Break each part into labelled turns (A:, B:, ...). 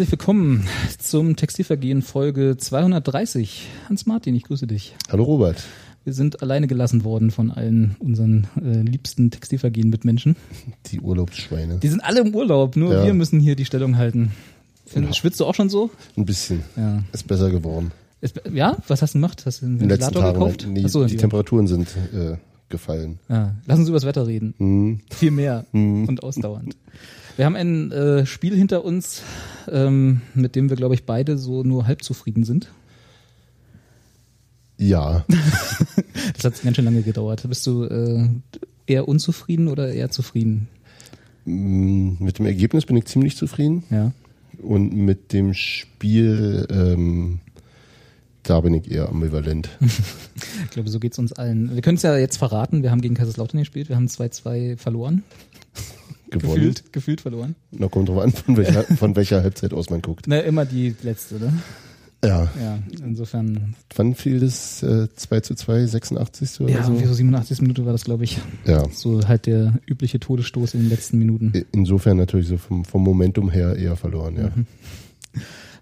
A: Herzlich willkommen zum Textilvergehen Folge 230. Hans Martin, ich grüße dich.
B: Hallo Robert.
A: Wir sind alleine gelassen worden von allen unseren äh, liebsten Textilvergehen mit Menschen.
B: Die Urlaubsschweine.
A: Die sind alle im Urlaub, nur
B: Ja.
A: wir müssen hier die Stellung halten. Find, Schwitzt du auch schon so?
B: Ein bisschen.
A: Ja.
B: Ist besser geworden.
A: Ist, ja? Was hast du gemacht? Hast du einen Ventilator
B: Tagen.
A: gekauft?
B: Nee,
A: Achso,
B: die Temperaturen sind äh, gefallen.
A: Ja, lass uns über das Wetter reden.
B: Hm.
A: Viel mehr und ausdauernd. Wir haben ein äh, Spiel hinter uns, ähm, mit dem wir, glaube ich, beide so nur halb zufrieden sind.
B: Ja,
A: Das hat ganz schön lange gedauert. Bist du äh, eher unzufrieden oder eher zufrieden?
B: mm, mit dem Ergebnis bin ich ziemlich zufrieden.
A: Ja.
B: Und mit dem Spiel, ähm, da bin ich eher ambivalent.
A: Ich glaube, so geht's uns allen. Wir können es ja jetzt verraten. Wir haben gegen Kaiserslautern gespielt. Wir haben 2-2 verloren.
B: Gewonnen.
A: Gefühlt, gefühlt verloren.
B: Na, kommt drauf an, von welcher, von welcher Halbzeit aus man guckt.
A: Na, immer die letzte, ne?
B: Ja.
A: Ja, insofern.
B: Wann fiel das äh, 2 zu 2, 86. oder
A: Ja,
B: so?
A: irgendwie so 87. Minute war das, glaube ich.
B: Ja.
A: So halt der übliche Todesstoß in den letzten Minuten.
B: Insofern natürlich so vom, vom Momentum her eher verloren, ja.
A: Mhm.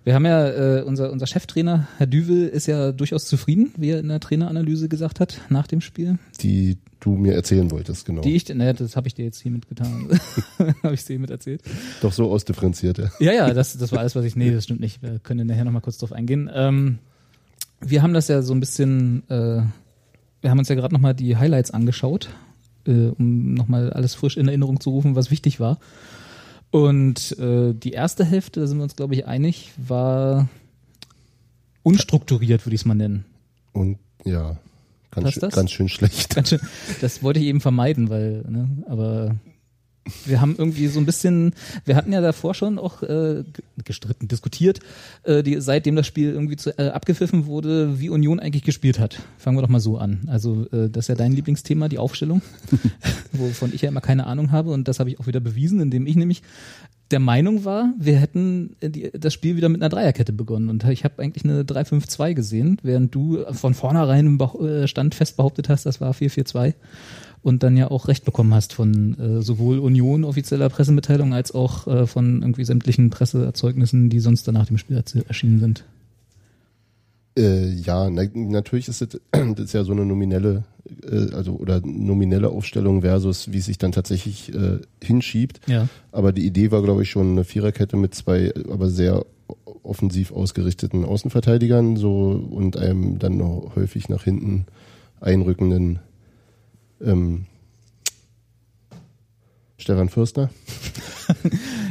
A: Wir haben ja, äh, unser, unser Cheftrainer, Herr Düvel, ist ja durchaus zufrieden, wie er in der Traineranalyse gesagt hat, nach dem Spiel.
B: Die du mir erzählen wolltest, genau.
A: Die ich, naja, das habe ich dir jetzt hiermit getan. habe ich dir hiermit erzählt.
B: Doch so ausdifferenziert, ja.
A: Ja, ja, das, das war alles, was ich. Nee, das stimmt nicht. Wir können nachher nochmal kurz drauf eingehen. Ähm, wir haben das ja so ein bisschen, äh, wir haben uns ja gerade nochmal die Highlights angeschaut, äh, um nochmal alles frisch in Erinnerung zu rufen, was wichtig war. Und äh, die erste Hälfte, da sind wir uns, glaube ich, einig, war unstrukturiert, würde ich es mal nennen.
B: Und ja, ganz, schön, ganz schön schlecht.
A: Ganz schön, das wollte ich eben vermeiden, weil, ne, aber wir haben irgendwie so ein bisschen, wir hatten ja davor schon auch äh, ge- gestritten, diskutiert, äh, die, seitdem das Spiel irgendwie zu, äh, abgepfiffen wurde, wie Union eigentlich gespielt hat. Fangen wir doch mal so an. Also äh, das ist ja dein Lieblingsthema, die Aufstellung, wovon ich ja immer keine Ahnung habe und das habe ich auch wieder bewiesen, indem ich nämlich der Meinung war, wir hätten äh, die, das Spiel wieder mit einer Dreierkette begonnen und ich habe eigentlich eine 3-5-2 gesehen, während du von vornherein im äh, Stand fest behauptet hast, das war 4-4-2 und dann ja auch recht bekommen hast von äh, sowohl Union offizieller Pressemitteilung als auch äh, von irgendwie sämtlichen Presseerzeugnissen, die sonst danach dem Spiel erschienen sind.
B: Äh, ja, na, natürlich ist das ist ja so eine nominelle, äh, also oder nominelle Aufstellung versus wie es sich dann tatsächlich äh, hinschiebt.
A: Ja.
B: Aber die Idee war, glaube ich, schon eine Viererkette mit zwei, aber sehr offensiv ausgerichteten Außenverteidigern, so und einem dann noch häufig nach hinten einrückenden ähm, Stefan Fürstner.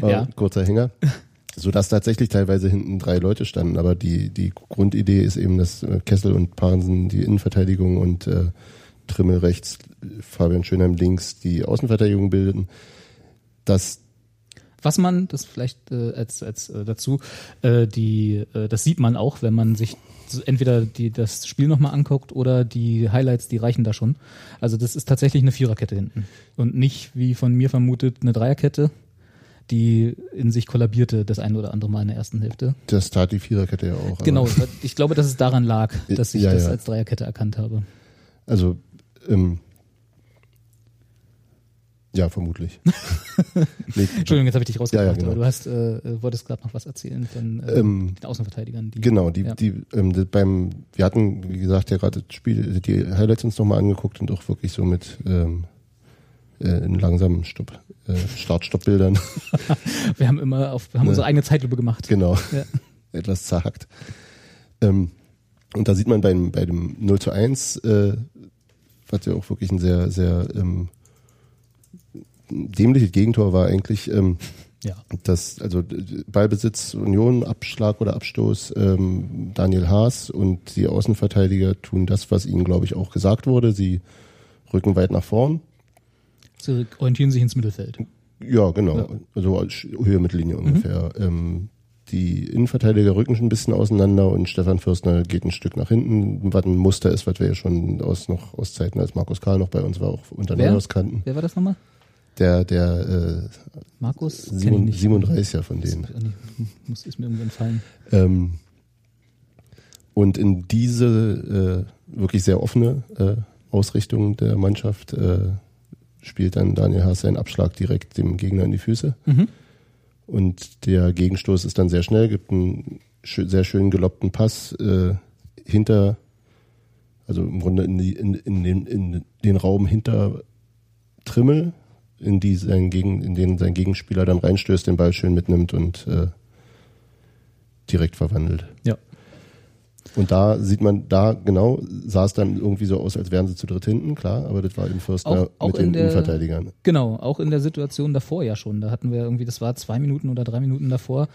B: Äh,
A: Ja.
B: Kurzer Hänger. Sodass tatsächlich teilweise hinten drei Leute standen. Aber die, die Grundidee ist eben, dass äh, Kessel und Parensen die Innenverteidigung und äh, Trimmel rechts, Fabian Schönheim links die Außenverteidigung bilden. Das
A: Was man, das vielleicht äh, als, als äh, dazu, äh, die, äh, das sieht man auch, wenn man sich entweder die, das Spiel nochmal anguckt oder die Highlights, die reichen da schon. Also das ist tatsächlich eine Viererkette hinten und nicht, wie von mir vermutet, eine Dreierkette, die in sich kollabierte das ein oder andere Mal in der ersten Hälfte.
B: Das tat die Viererkette ja auch.
A: Genau, ich glaube, dass es daran lag, dass ich
B: Ja,
A: das
B: ja.
A: als Dreierkette erkannt habe.
B: Also, ähm, ja, vermutlich. nee,
A: Entschuldigung, jetzt habe ich dich rausgebracht,
B: Ja, ja, genau.
A: aber du hast, äh, äh, wolltest gerade noch was erzählen von äh,
B: Ähm,
A: den Außenverteidigern. Die,
B: Genau, die,
A: ja.
B: die, ähm, die beim, wir hatten, wie gesagt, ja gerade das Spiel, die Highlights uns nochmal angeguckt und auch wirklich so mit ähm, äh, in langsamen Stopp, äh, Start-Stopp-Bildern.
A: Wir haben immer auf, wir haben
B: Ne.
A: unsere eigene Zeitlupe gemacht.
B: genau. Etwas zerhackt. Ähm, und da sieht man beim, bei dem 0 zu 1, äh, was ja auch wirklich ein sehr, sehr ähm, dämliches Gegentor war eigentlich, ähm,
A: Ja.
B: das, also Ballbesitz, Union, Abschlag oder Abstoß, ähm, Daniel Haas und die Außenverteidiger tun das, was ihnen, glaube ich, auch gesagt wurde. Sie rücken weit nach vorn.
A: Sie orientieren sich ins Mittelfeld.
B: Ja, genau.
A: Ja.
B: Also als Höhe Mittellinie ungefähr. Ähm, die Innenverteidiger rücken schon ein bisschen auseinander und Stefan Fürstner geht ein Stück nach hinten, was ein Muster ist, was wir ja schon aus noch aus Zeiten, als Markus Karl noch bei uns war, auch unter
A: Wer?
B: Neuhaus kannten.
A: Wer war das nochmal?
B: Der, der
A: Markus?
B: äh, Simon,
A: nicht.
B: 37er von denen.
A: Ist Muss, ist mir irgendwie entfallen.
B: Ähm, und in diese äh, wirklich sehr offene äh, Ausrichtung der Mannschaft äh, spielt dann Daniel Haas seinen Abschlag direkt dem Gegner in die Füße.
A: Mhm.
B: Und der Gegenstoß ist dann sehr schnell, gibt einen schö sehr schönen gelobbten Pass äh, hinter, also im Grunde in, die, in, in, den, in den Raum hinter Trimmel, in, die sein Gegen, in den sein Gegenspieler dann reinstößt, den Ball schön mitnimmt und äh, direkt verwandelt.
A: Ja.
B: Und da sieht man, da genau, sah es dann irgendwie so aus, als wären sie zu dritt hinten, klar, aber das war eben Förstner
A: Auch- auch
B: mit den
A: der-
B: Innenverteidigern.
A: Genau, auch in der Situation davor ja schon. Da hatten wir irgendwie, das war zwei Minuten oder drei Minuten davor,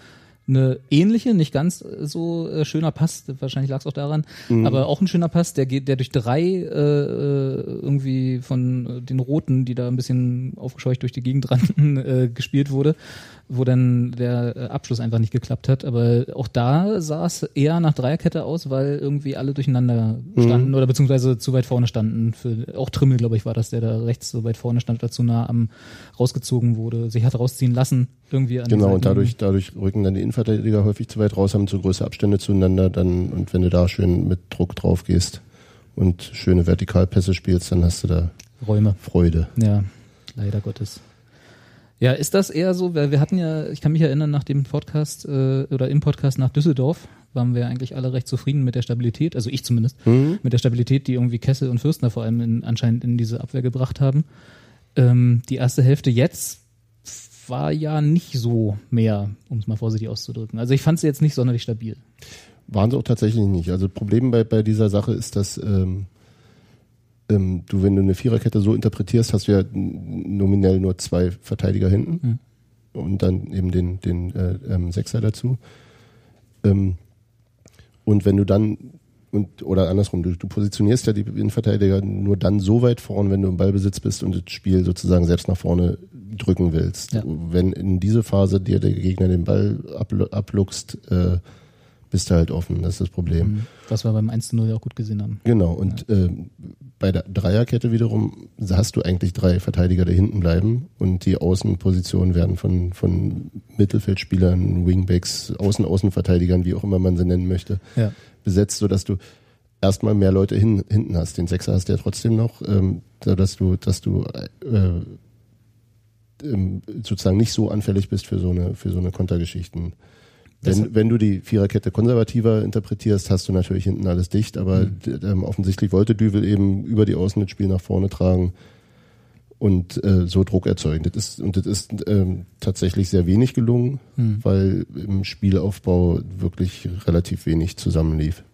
A: eine ähnliche, nicht ganz äh, so äh, schöner Pass, wahrscheinlich lag es auch daran,
B: Mhm.
A: aber auch ein schöner Pass, der geht, der durch drei äh, äh, irgendwie von äh, den Roten, die da ein bisschen aufgescheucht durch die Gegend rannten, äh, gespielt wurde, wo dann der äh, Abschluss einfach nicht geklappt hat. Aber auch da sah es eher nach Dreierkette aus, weil irgendwie alle durcheinander standen oder beziehungsweise zu weit vorne standen. Für, auch Trimmel, glaube ich, war das, der da rechts so weit vorne stand, dazu nah am rausgezogen wurde, sich hat rausziehen lassen, irgendwie an
B: Genau, und dadurch, dadurch rücken dann die Innenverteidiger häufig zu weit raus, haben zu große Abstände zueinander, dann, und wenn du da schön mit Druck drauf gehst und schöne Vertikalpässe spielst, dann hast du da
A: Räume.
B: Freude.
A: Ja, leider Gottes. Ja, ist das eher so, weil wir hatten ja, ich kann mich erinnern, nach dem Podcast äh, oder im Podcast nach Düsseldorf waren wir eigentlich alle recht zufrieden mit der Stabilität, also ich zumindest, mit der Stabilität, die irgendwie Kessel und Fürstner vor allem in, anscheinend in diese Abwehr gebracht haben. Ähm, die erste Hälfte jetzt war ja nicht so mehr, um es mal vorsichtig auszudrücken. Also ich fand sie jetzt nicht sonderlich stabil.
B: Waren sie auch tatsächlich nicht. Also Problem bei, bei dieser Sache ist, dass ähm, ähm, du, wenn du eine Viererkette so interpretierst, hast du ja nominell nur zwei Verteidiger hinten und dann eben den, den äh, ähm, Sechser dazu. Ähm, und wenn du dann und oder andersrum, du, du positionierst ja die Innenverteidiger nur dann so weit vorn, wenn du im Ballbesitz bist und das Spiel sozusagen selbst nach vorne drücken willst.
A: Ja.
B: Wenn in diese Phase dir der Gegner den Ball ablu- abluchst, äh, bist du halt offen. Das ist das Problem.
A: Was wir beim 1 zu 0 ja auch gut gesehen haben.
B: Genau, und ähm, bei der Dreierkette wiederum hast du eigentlich drei Verteidiger, die hinten bleiben und die Außenpositionen werden von, von Mittelfeldspielern, Wingbacks, Außen-Außenverteidigern, wie auch immer man sie nennen möchte,
A: Ja.
B: besetzt, sodass du erstmal mehr Leute hin, hinten hast. Den Sechser hast du ja trotzdem noch, ähm, so dass du, dass du äh, ähm, sozusagen nicht so anfällig bist für so eine, für so eine Kontergeschichten. Wenn, wenn du die Viererkette konservativer interpretierst, hast du natürlich hinten alles dicht, aber
A: Mhm.
B: ähm, offensichtlich wollte Düvel eben über die Außen das Spiel nach vorne tragen und äh, so Druck erzeugen. Das ist, und das ist ähm, tatsächlich sehr wenig gelungen,
A: Mhm.
B: weil im Spielaufbau wirklich relativ wenig zusammenlief.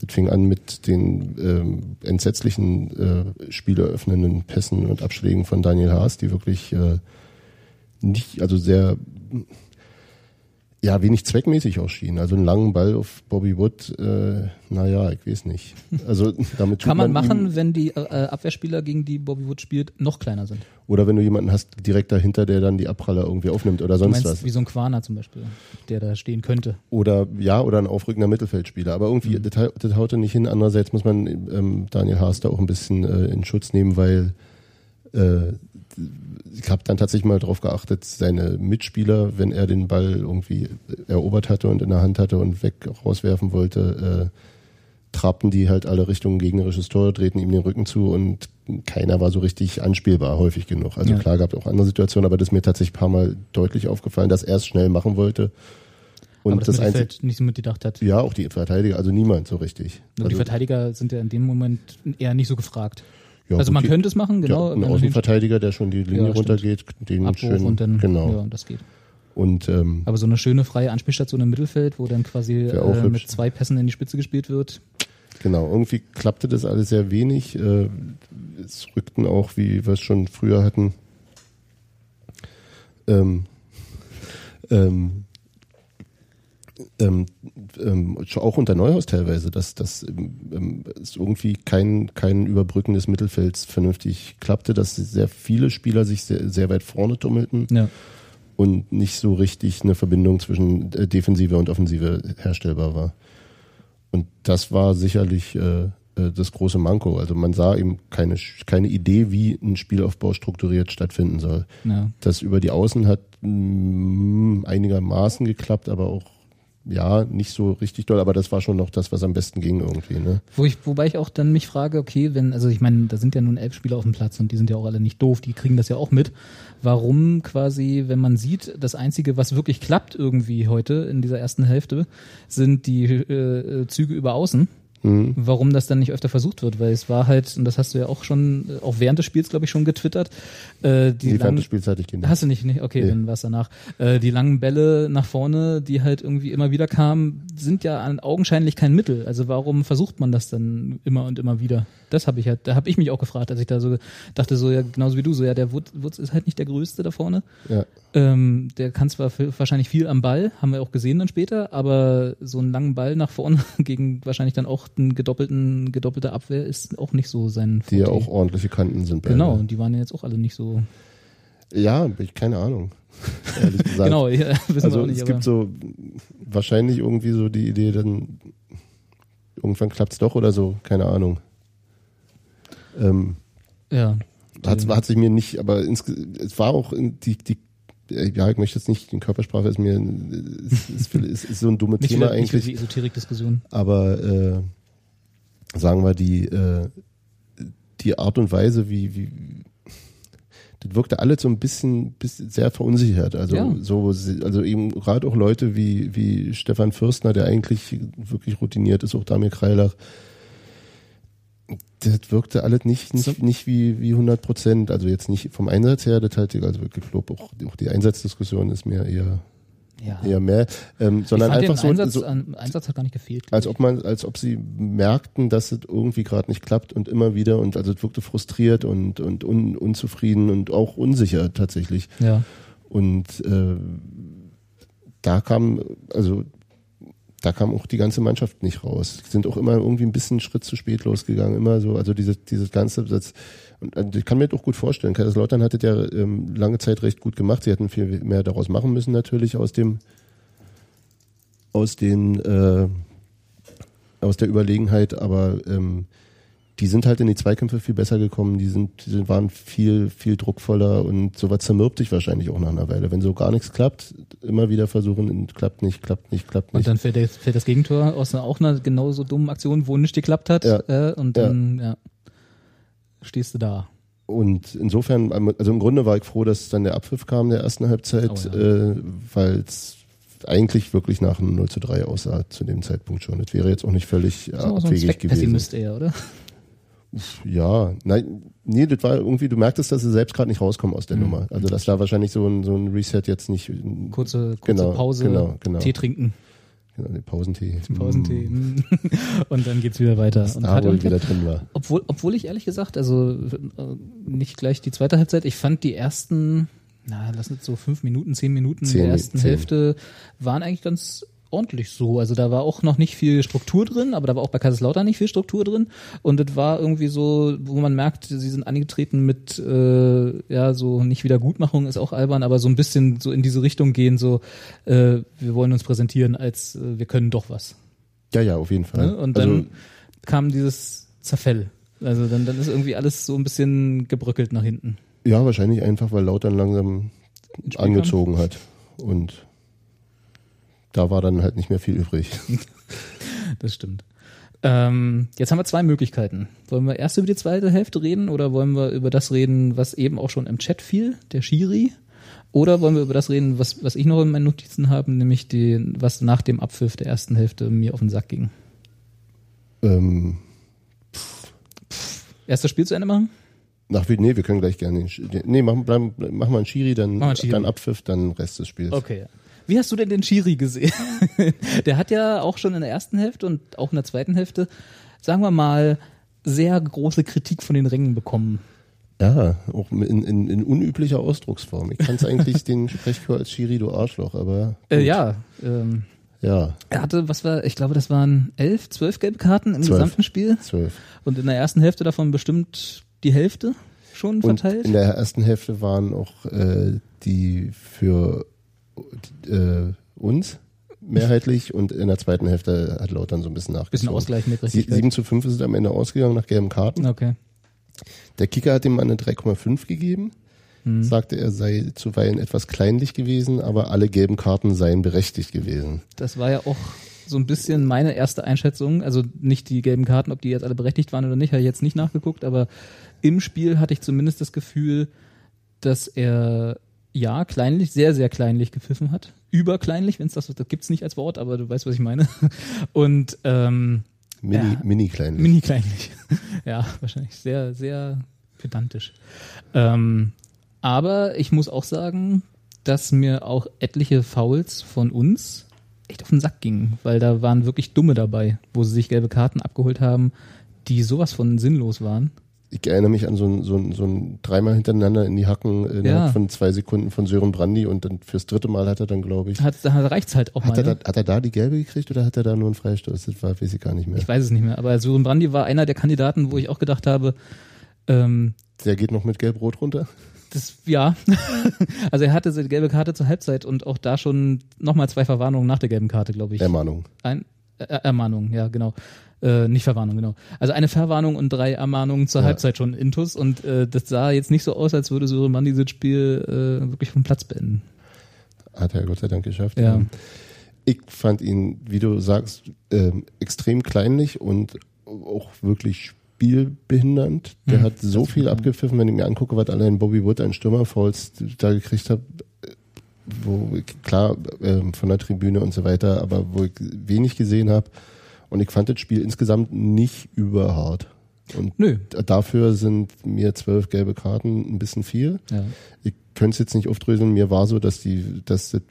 B: Das fing an mit den ähm, entsetzlichen äh, spieleröffnenden Pässen und Abschlägen von Daniel Haas, die wirklich äh, nicht, also sehr ja, wenig zweckmäßig ausschienen. Also einen langen Ball auf Bobby Wood, äh, naja, ich weiß nicht. Also damit
A: Kann man
B: ihm-
A: machen, wenn die äh, Abwehrspieler, gegen die Bobby Wood spielt, noch kleiner sind.
B: Oder wenn du jemanden hast direkt dahinter, der dann die Abpraller irgendwie aufnimmt oder
A: Du
B: sonst
A: meinst,
B: was.
A: wie so ein Quaner zum Beispiel, der da stehen könnte.
B: Oder ja, oder ein aufrückender Mittelfeldspieler. Aber irgendwie,
A: Mhm.
B: das, das haut er nicht hin. Andererseits muss man ähm, Daniel Haas da auch ein bisschen äh, in Schutz nehmen, weil äh, ich habe dann tatsächlich mal darauf geachtet, seine Mitspieler, wenn er den Ball irgendwie erobert hatte und in der Hand hatte und weg rauswerfen wollte, äh, trabten die halt alle Richtung gegnerisches Tor, drehten ihm den Rücken zu und keiner war so richtig anspielbar, häufig genug. Also
A: Ja.
B: klar gab es auch andere Situationen, aber das ist mir tatsächlich ein paar Mal deutlich aufgefallen, dass er es schnell machen wollte. Und
A: aber das,
B: das, Einzige,
A: nicht so mitgedacht hat.
B: ja, auch die Verteidiger, also niemand so richtig.
A: Die
B: Also,
A: Verteidiger sind ja in dem Moment eher nicht so gefragt.
B: Ja,
A: also
B: gut,
A: man
B: die-
A: könnte es machen, genau.
B: ja, ein Außenverteidiger, der schon die Linie
A: Ja,
B: runtergeht, den
A: Abruf
B: schön,
A: und dann,
B: genau.
A: ja, das geht.
B: Und ähm,
A: Aber so eine schöne freie Anspielstation im Mittelfeld, wo dann quasi äh, mit zwei Pässen in die Spitze gespielt wird.
B: genau, irgendwie klappte das alles sehr wenig. Äh, es rückten auch, wie wir es schon früher hatten, ähm, ähm, ähm, ähm, auch unter Neuhaus teilweise, dass, dass ähm, ähm, es irgendwie kein, kein Überbrücken des Mittelfelds vernünftig klappte, dass sehr viele Spieler sich sehr, sehr weit vorne tummelten
A: Ja.
B: und nicht so richtig eine Verbindung zwischen äh, Defensive und Offensive herstellbar war. Und das war sicherlich äh, äh, das große Manko. Also man sah eben keine, keine Idee, wie ein Spielaufbau strukturiert stattfinden soll.
A: ja.
B: Das über die Außen hat mh, einigermaßen geklappt, aber auch ja, nicht so richtig doll, aber das war schon noch das, was am besten ging irgendwie, ne?
A: Wo ich, wobei ich auch dann mich frage, okay, wenn, also ich meine, da sind ja nun elf Spieler auf dem Platz und die sind ja auch alle nicht doof, die kriegen das ja auch mit. Warum quasi, wenn man sieht, das Einzige, was wirklich klappt irgendwie heute in dieser ersten Hälfte, sind die äh, Züge über Außen.
B: Mhm.
A: Warum das dann nicht öfter versucht wird, weil es war halt, und das hast du ja auch schon, äh, auch während des Spiels, glaube ich, schon getwittert, äh, die
B: Die
A: langen,
B: fand Spielzeit ich Kinder.
A: Hast du nicht, nicht? Okay,
B: Nee.
A: dann war's danach. Äh, die langen Bälle nach vorne, die halt irgendwie immer wieder kamen, sind ja an, augenscheinlich kein Mittel. Also warum versucht man das dann immer und immer wieder? Das habe ich halt, da habe ich mich auch gefragt, als ich da so dachte, so ja, genauso wie du, so ja, der Wutz, Wutz ist halt nicht der Größte da vorne.
B: Ja.
A: Ähm, der kann zwar wahrscheinlich viel am Ball, haben wir auch gesehen dann später, aber so einen langen Ball nach vorne gegen wahrscheinlich dann auch einen gedoppelten, gedoppelte Abwehr ist auch nicht so sein
B: Die ja auch ordentliche Kanten sind. beide.
A: Genau, und die waren ja jetzt auch alle nicht so.
B: Ja, ich keine Ahnung. Ehrlich gesagt.
A: Genau, ja, wissen wir
B: Also
A: auch nicht.
B: es gibt so wahrscheinlich irgendwie so die Idee, dann irgendwann klappt's doch oder so, keine Ahnung. Ähm,
A: Ja.
B: hat, hat sich mir nicht, aber ins, es war auch die, die ja, ich möchte jetzt nicht, die Körpersprache ist mir, ist, ist, ist, ist so ein dummes
A: Nicht
B: Thema
A: wieder, nicht
B: eigentlich,
A: die Esoterik-Diskussion.
B: aber äh, sagen wir die, äh, die Art und Weise, wie, wie das wirkte alles so ein bisschen, bisschen sehr verunsichert. Also
A: Ja.
B: so, also eben gerade auch Leute wie, wie Stefan Fürstner, der eigentlich wirklich routiniert ist, auch Damir Kreilach. Das wirkte alles nicht, nicht,
A: So-
B: nicht wie, wie 100 Prozent. Also jetzt nicht vom Einsatz her, das halte ich also wirklich Lob. Auch, auch die Einsatzdiskussion ist mir eher,
A: Ja.
B: eher mehr, ähm, sondern einfach
A: den Einsatz,
B: so, so
A: an, Einsatz hat gar nicht gefehlt.
B: als ob man, als ob sie merkten, dass es irgendwie gerade nicht klappt und immer wieder und also es wirkte frustriert und und un, unzufrieden und auch unsicher tatsächlich.
A: ja.
B: Und äh, da kam, also da kam auch die ganze Mannschaft nicht raus. Sind auch immer irgendwie ein bisschen Schritt zu spät losgegangen, immer so, also dieses, dieses ganze, das, und äh, ich kann mir das auch gut vorstellen. Kaiserslautern hatte ja ähm, lange Zeit recht gut gemacht. Sie hätten viel mehr daraus machen müssen natürlich aus dem, aus den, äh, aus der Überlegenheit, aber ähm, die sind halt in die Zweikämpfe viel besser gekommen, die sind, die waren viel, viel druckvoller und sowas zermürbt sich wahrscheinlich auch nach einer Weile. Wenn so gar nichts klappt, immer wieder versuchen, und klappt nicht, klappt nicht, klappt
A: Und
B: nicht.
A: dann fällt, der, fällt das Gegentor aus einer, auch einer genauso dummen Aktion, wo nicht geklappt hat.
B: Ja.
A: Äh, und dann, ja. stehst du da.
B: Und insofern, also im Grunde war ich froh, dass dann der Abpfiff kam der ersten Halbzeit,
A: Oh ja.
B: äh, weil es eigentlich wirklich nach einem 0 zu 3 aussah zu dem Zeitpunkt schon. Das wäre jetzt auch nicht völlig äh,
A: Das auch so ein
B: abwegig gewesen.
A: Zweckpessimist eher, oder?
B: Ja, nein, nee, das war irgendwie, du merktest, dass sie selbst gerade nicht rauskommen aus der
A: Mhm.
B: Nummer. Also dass da wahrscheinlich so ein, so ein Reset jetzt nicht
A: Kurze, kurze
B: Genau,
A: Pause,
B: genau, genau.
A: Tee trinken,
B: genau, den Pausentee.
A: Pausentee. mm. und dann geht's wieder weiter. Und
B: Da
A: hat
B: wieder drin war.
A: Obwohl, obwohl ich ehrlich gesagt, also äh, nicht gleich die zweite Halbzeit, ich fand die ersten, na, lass uns so fünf Minuten, zehn Minuten
B: Zehn,
A: der ersten
B: zehn.
A: Hälfte waren eigentlich ganz ordentlich so. Also da war auch noch nicht viel Struktur drin, aber da war auch bei Kaiserslautern nicht viel Struktur drin. Und es war irgendwie so, wo man merkt, sie sind angetreten mit, äh, ja, so nicht Wiedergutmachung ist auch albern, aber so ein bisschen so in diese Richtung gehen, so, äh, wir wollen uns präsentieren, als äh, wir können doch was.
B: Ja, ja, auf jeden Fall.
A: Ne? Und dann
B: also,
A: kam dieses Zerfell. Also dann, dann ist irgendwie alles so ein bisschen gebröckelt nach hinten.
B: ja, wahrscheinlich einfach, weil Lautern langsam angezogen hat. Und da war dann halt nicht mehr viel übrig.
A: Das stimmt. Ähm, jetzt haben wir zwei Möglichkeiten. Wollen wir erst über die zweite Hälfte reden oder wollen wir über das reden, was eben auch schon im Chat fiel, der Schiri? Oder wollen wir über das reden, was, was ich noch in meinen Notizen habe, nämlich die, was nach dem Abpfiff der ersten Hälfte mir auf den Sack ging?
B: ähm,
A: Erst das Spiel zu Ende machen?
B: nach nee, wir können gleich gerne, den nee, machen, bleiben, machen wir einen Schiri, dann,
A: einen Schiri.
B: dann Abpfiff, dann Rest des Spiels.
A: Okay. Wie hast du denn den Schiri gesehen? der hat ja auch schon in der ersten Hälfte und auch in der zweiten Hälfte, sagen wir mal, sehr große Kritik von den Rängen bekommen.
B: Ja, auch in, in, in unüblicher Ausdrucksform. Ich kann es eigentlich den Sprechchor als Schiri, du Arschloch, aber
A: Äh, ja, ähm,
B: Ja,
A: Er hatte, was war, ich glaube, das waren elf, zwölf gelbe Karten im
B: Zwölf.
A: gesamten Spiel.
B: zwölf.
A: Und in der ersten Hälfte davon bestimmt die Hälfte schon
B: Und
A: verteilt.
B: in der ersten Hälfte waren auch äh, die für äh, uns mehrheitlich und in der zweiten Hälfte hat Lautern so ein bisschen nachgezogen.
A: Bisschen Ausgleich mit Richtigkeit.
B: 7 zu 5 ist es am Ende ausgegangen nach gelben Karten.
A: Okay.
B: Der Kicker hat dem Mann eine 3,5 gegeben.
A: Mhm.
B: Sagte, er sei zuweilen etwas kleinlich gewesen, aber alle gelben Karten seien berechtigt gewesen.
A: Das war ja auch so ein bisschen meine erste Einschätzung. Also nicht die gelben Karten, ob die jetzt alle berechtigt waren oder nicht, habe ich jetzt nicht nachgeguckt, aber im Spiel hatte ich zumindest das Gefühl, dass er ja kleinlich, sehr, sehr kleinlich gepfiffen hat. Überkleinlich, wenn es das, das gibt's nicht als Wort, aber du weißt, was ich meine. Und ähm,
B: Mini,
A: Ja.
B: mini kleinlich.
A: Mini kleinlich. ja, wahrscheinlich sehr, sehr pedantisch. Ähm, aber ich muss auch sagen, dass mir auch etliche Fouls von uns echt auf den Sack gingen, weil da waren wirklich Dumme dabei, wo sie sich gelbe Karten abgeholt haben, die sowas von sinnlos waren.
B: Ich erinnere mich an so ein, so ein, so ein dreimal hintereinander in die Hacken innerhalb
A: Ja.
B: von zwei Sekunden von Sören Brandy und dann fürs dritte Mal hat er dann, glaube ich,
A: Hat, da reicht's halt auch
B: hat er,
A: mal.
B: da,
A: Ne?
B: hat er da die gelbe gekriegt oder hat er da nur einen Freistoß? Das war, weiß ich gar nicht mehr.
A: Ich weiß es nicht mehr, aber Sören Brandy war einer der Kandidaten, wo ich auch gedacht habe, ähm,
B: Der geht noch mit gelb-rot runter?
A: Das, ja. also er hatte seine gelbe Karte zur Halbzeit und auch da schon nochmal zwei Verwarnungen nach der gelben Karte, glaube ich.
B: Ermahnung.
A: Ein, äh, Ermahnung, ja, genau. Äh, nicht Verwarnung, genau. Also eine Verwarnung und drei Ermahnungen zur
B: Ja.
A: Halbzeit schon intus und äh, das sah jetzt nicht so aus, als würde Sören dieses Spiel äh, wirklich vom Platz beenden.
B: Hat er Gott sei Dank geschafft.
A: Ja.
B: Ich fand ihn, wie du sagst, ähm, extrem kleinlich und auch wirklich spielbehindernd. Der
A: Mhm,
B: hat so viel
A: ja.
B: abgepfiffen, wenn ich mir angucke, was allein Bobby Wood an Stürmerfouls da gekriegt hat, wo ich, klar ähm, von der Tribüne und so weiter, aber wo ich wenig gesehen habe. Und ich fand das Spiel insgesamt nicht überhart. Und
A: Nö.
B: dafür sind mir zwölf gelbe Karten ein bisschen viel
A: Ja.
B: ich könnte es jetzt nicht aufdröseln. Mir war so, dass die, dass das,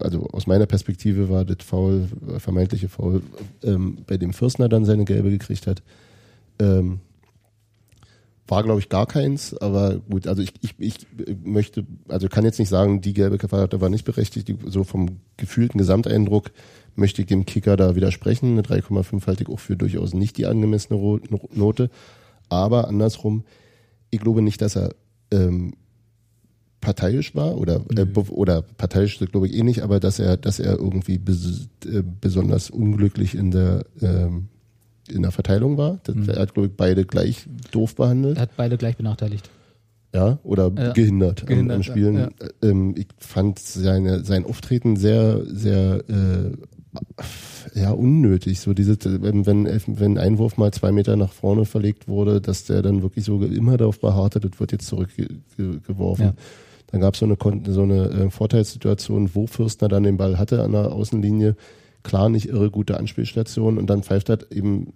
B: also aus meiner Perspektive war das Foul, äh, vermeintliche Foul, ähm, bei dem Fürstner dann seine gelbe gekriegt hat. Ähm, war, glaube ich, gar keins, aber gut, also ich, ich, ich möchte, also kann jetzt nicht sagen, die gelbe Karte war nicht berechtigt, so vom gefühlten Gesamteindruck möchte ich dem Kicker da widersprechen. Eine 3,5 halte ich auch für durchaus nicht die angemessene Note, aber andersrum, ich glaube nicht, dass er ähm, parteiisch war oder äh, oder parteiisch glaube ich eh nicht, aber dass er dass er irgendwie bes äh, besonders unglücklich in der ähm, in der Verteilung war. Das, Er hat glaube ich beide gleich doof behandelt,
A: Er hat beide gleich benachteiligt.
B: ja, oder
A: Ja.
B: gehindert,
A: Gehindert,
B: am, am Spielen.
A: ja,
B: Ähm, ich fand seine sein Auftreten sehr sehr äh, ja unnötig. So diese wenn wenn ein Einwurf mal zwei Meter nach vorne verlegt wurde, dass der dann wirklich so immer darauf beharrte, das wird jetzt zurückgeworfen.
A: Ja.
B: Dann gab es so eine, Kon- so eine äh, Vorteilssituation, wo Fürstner dann den Ball hatte an der Außenlinie. Klar, nicht irre gute Anspielstation und dann pfeift er eben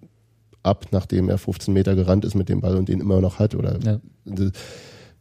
B: ab, nachdem er 15 Meter gerannt ist mit dem Ball und den immer noch hat. Oder
A: Ja.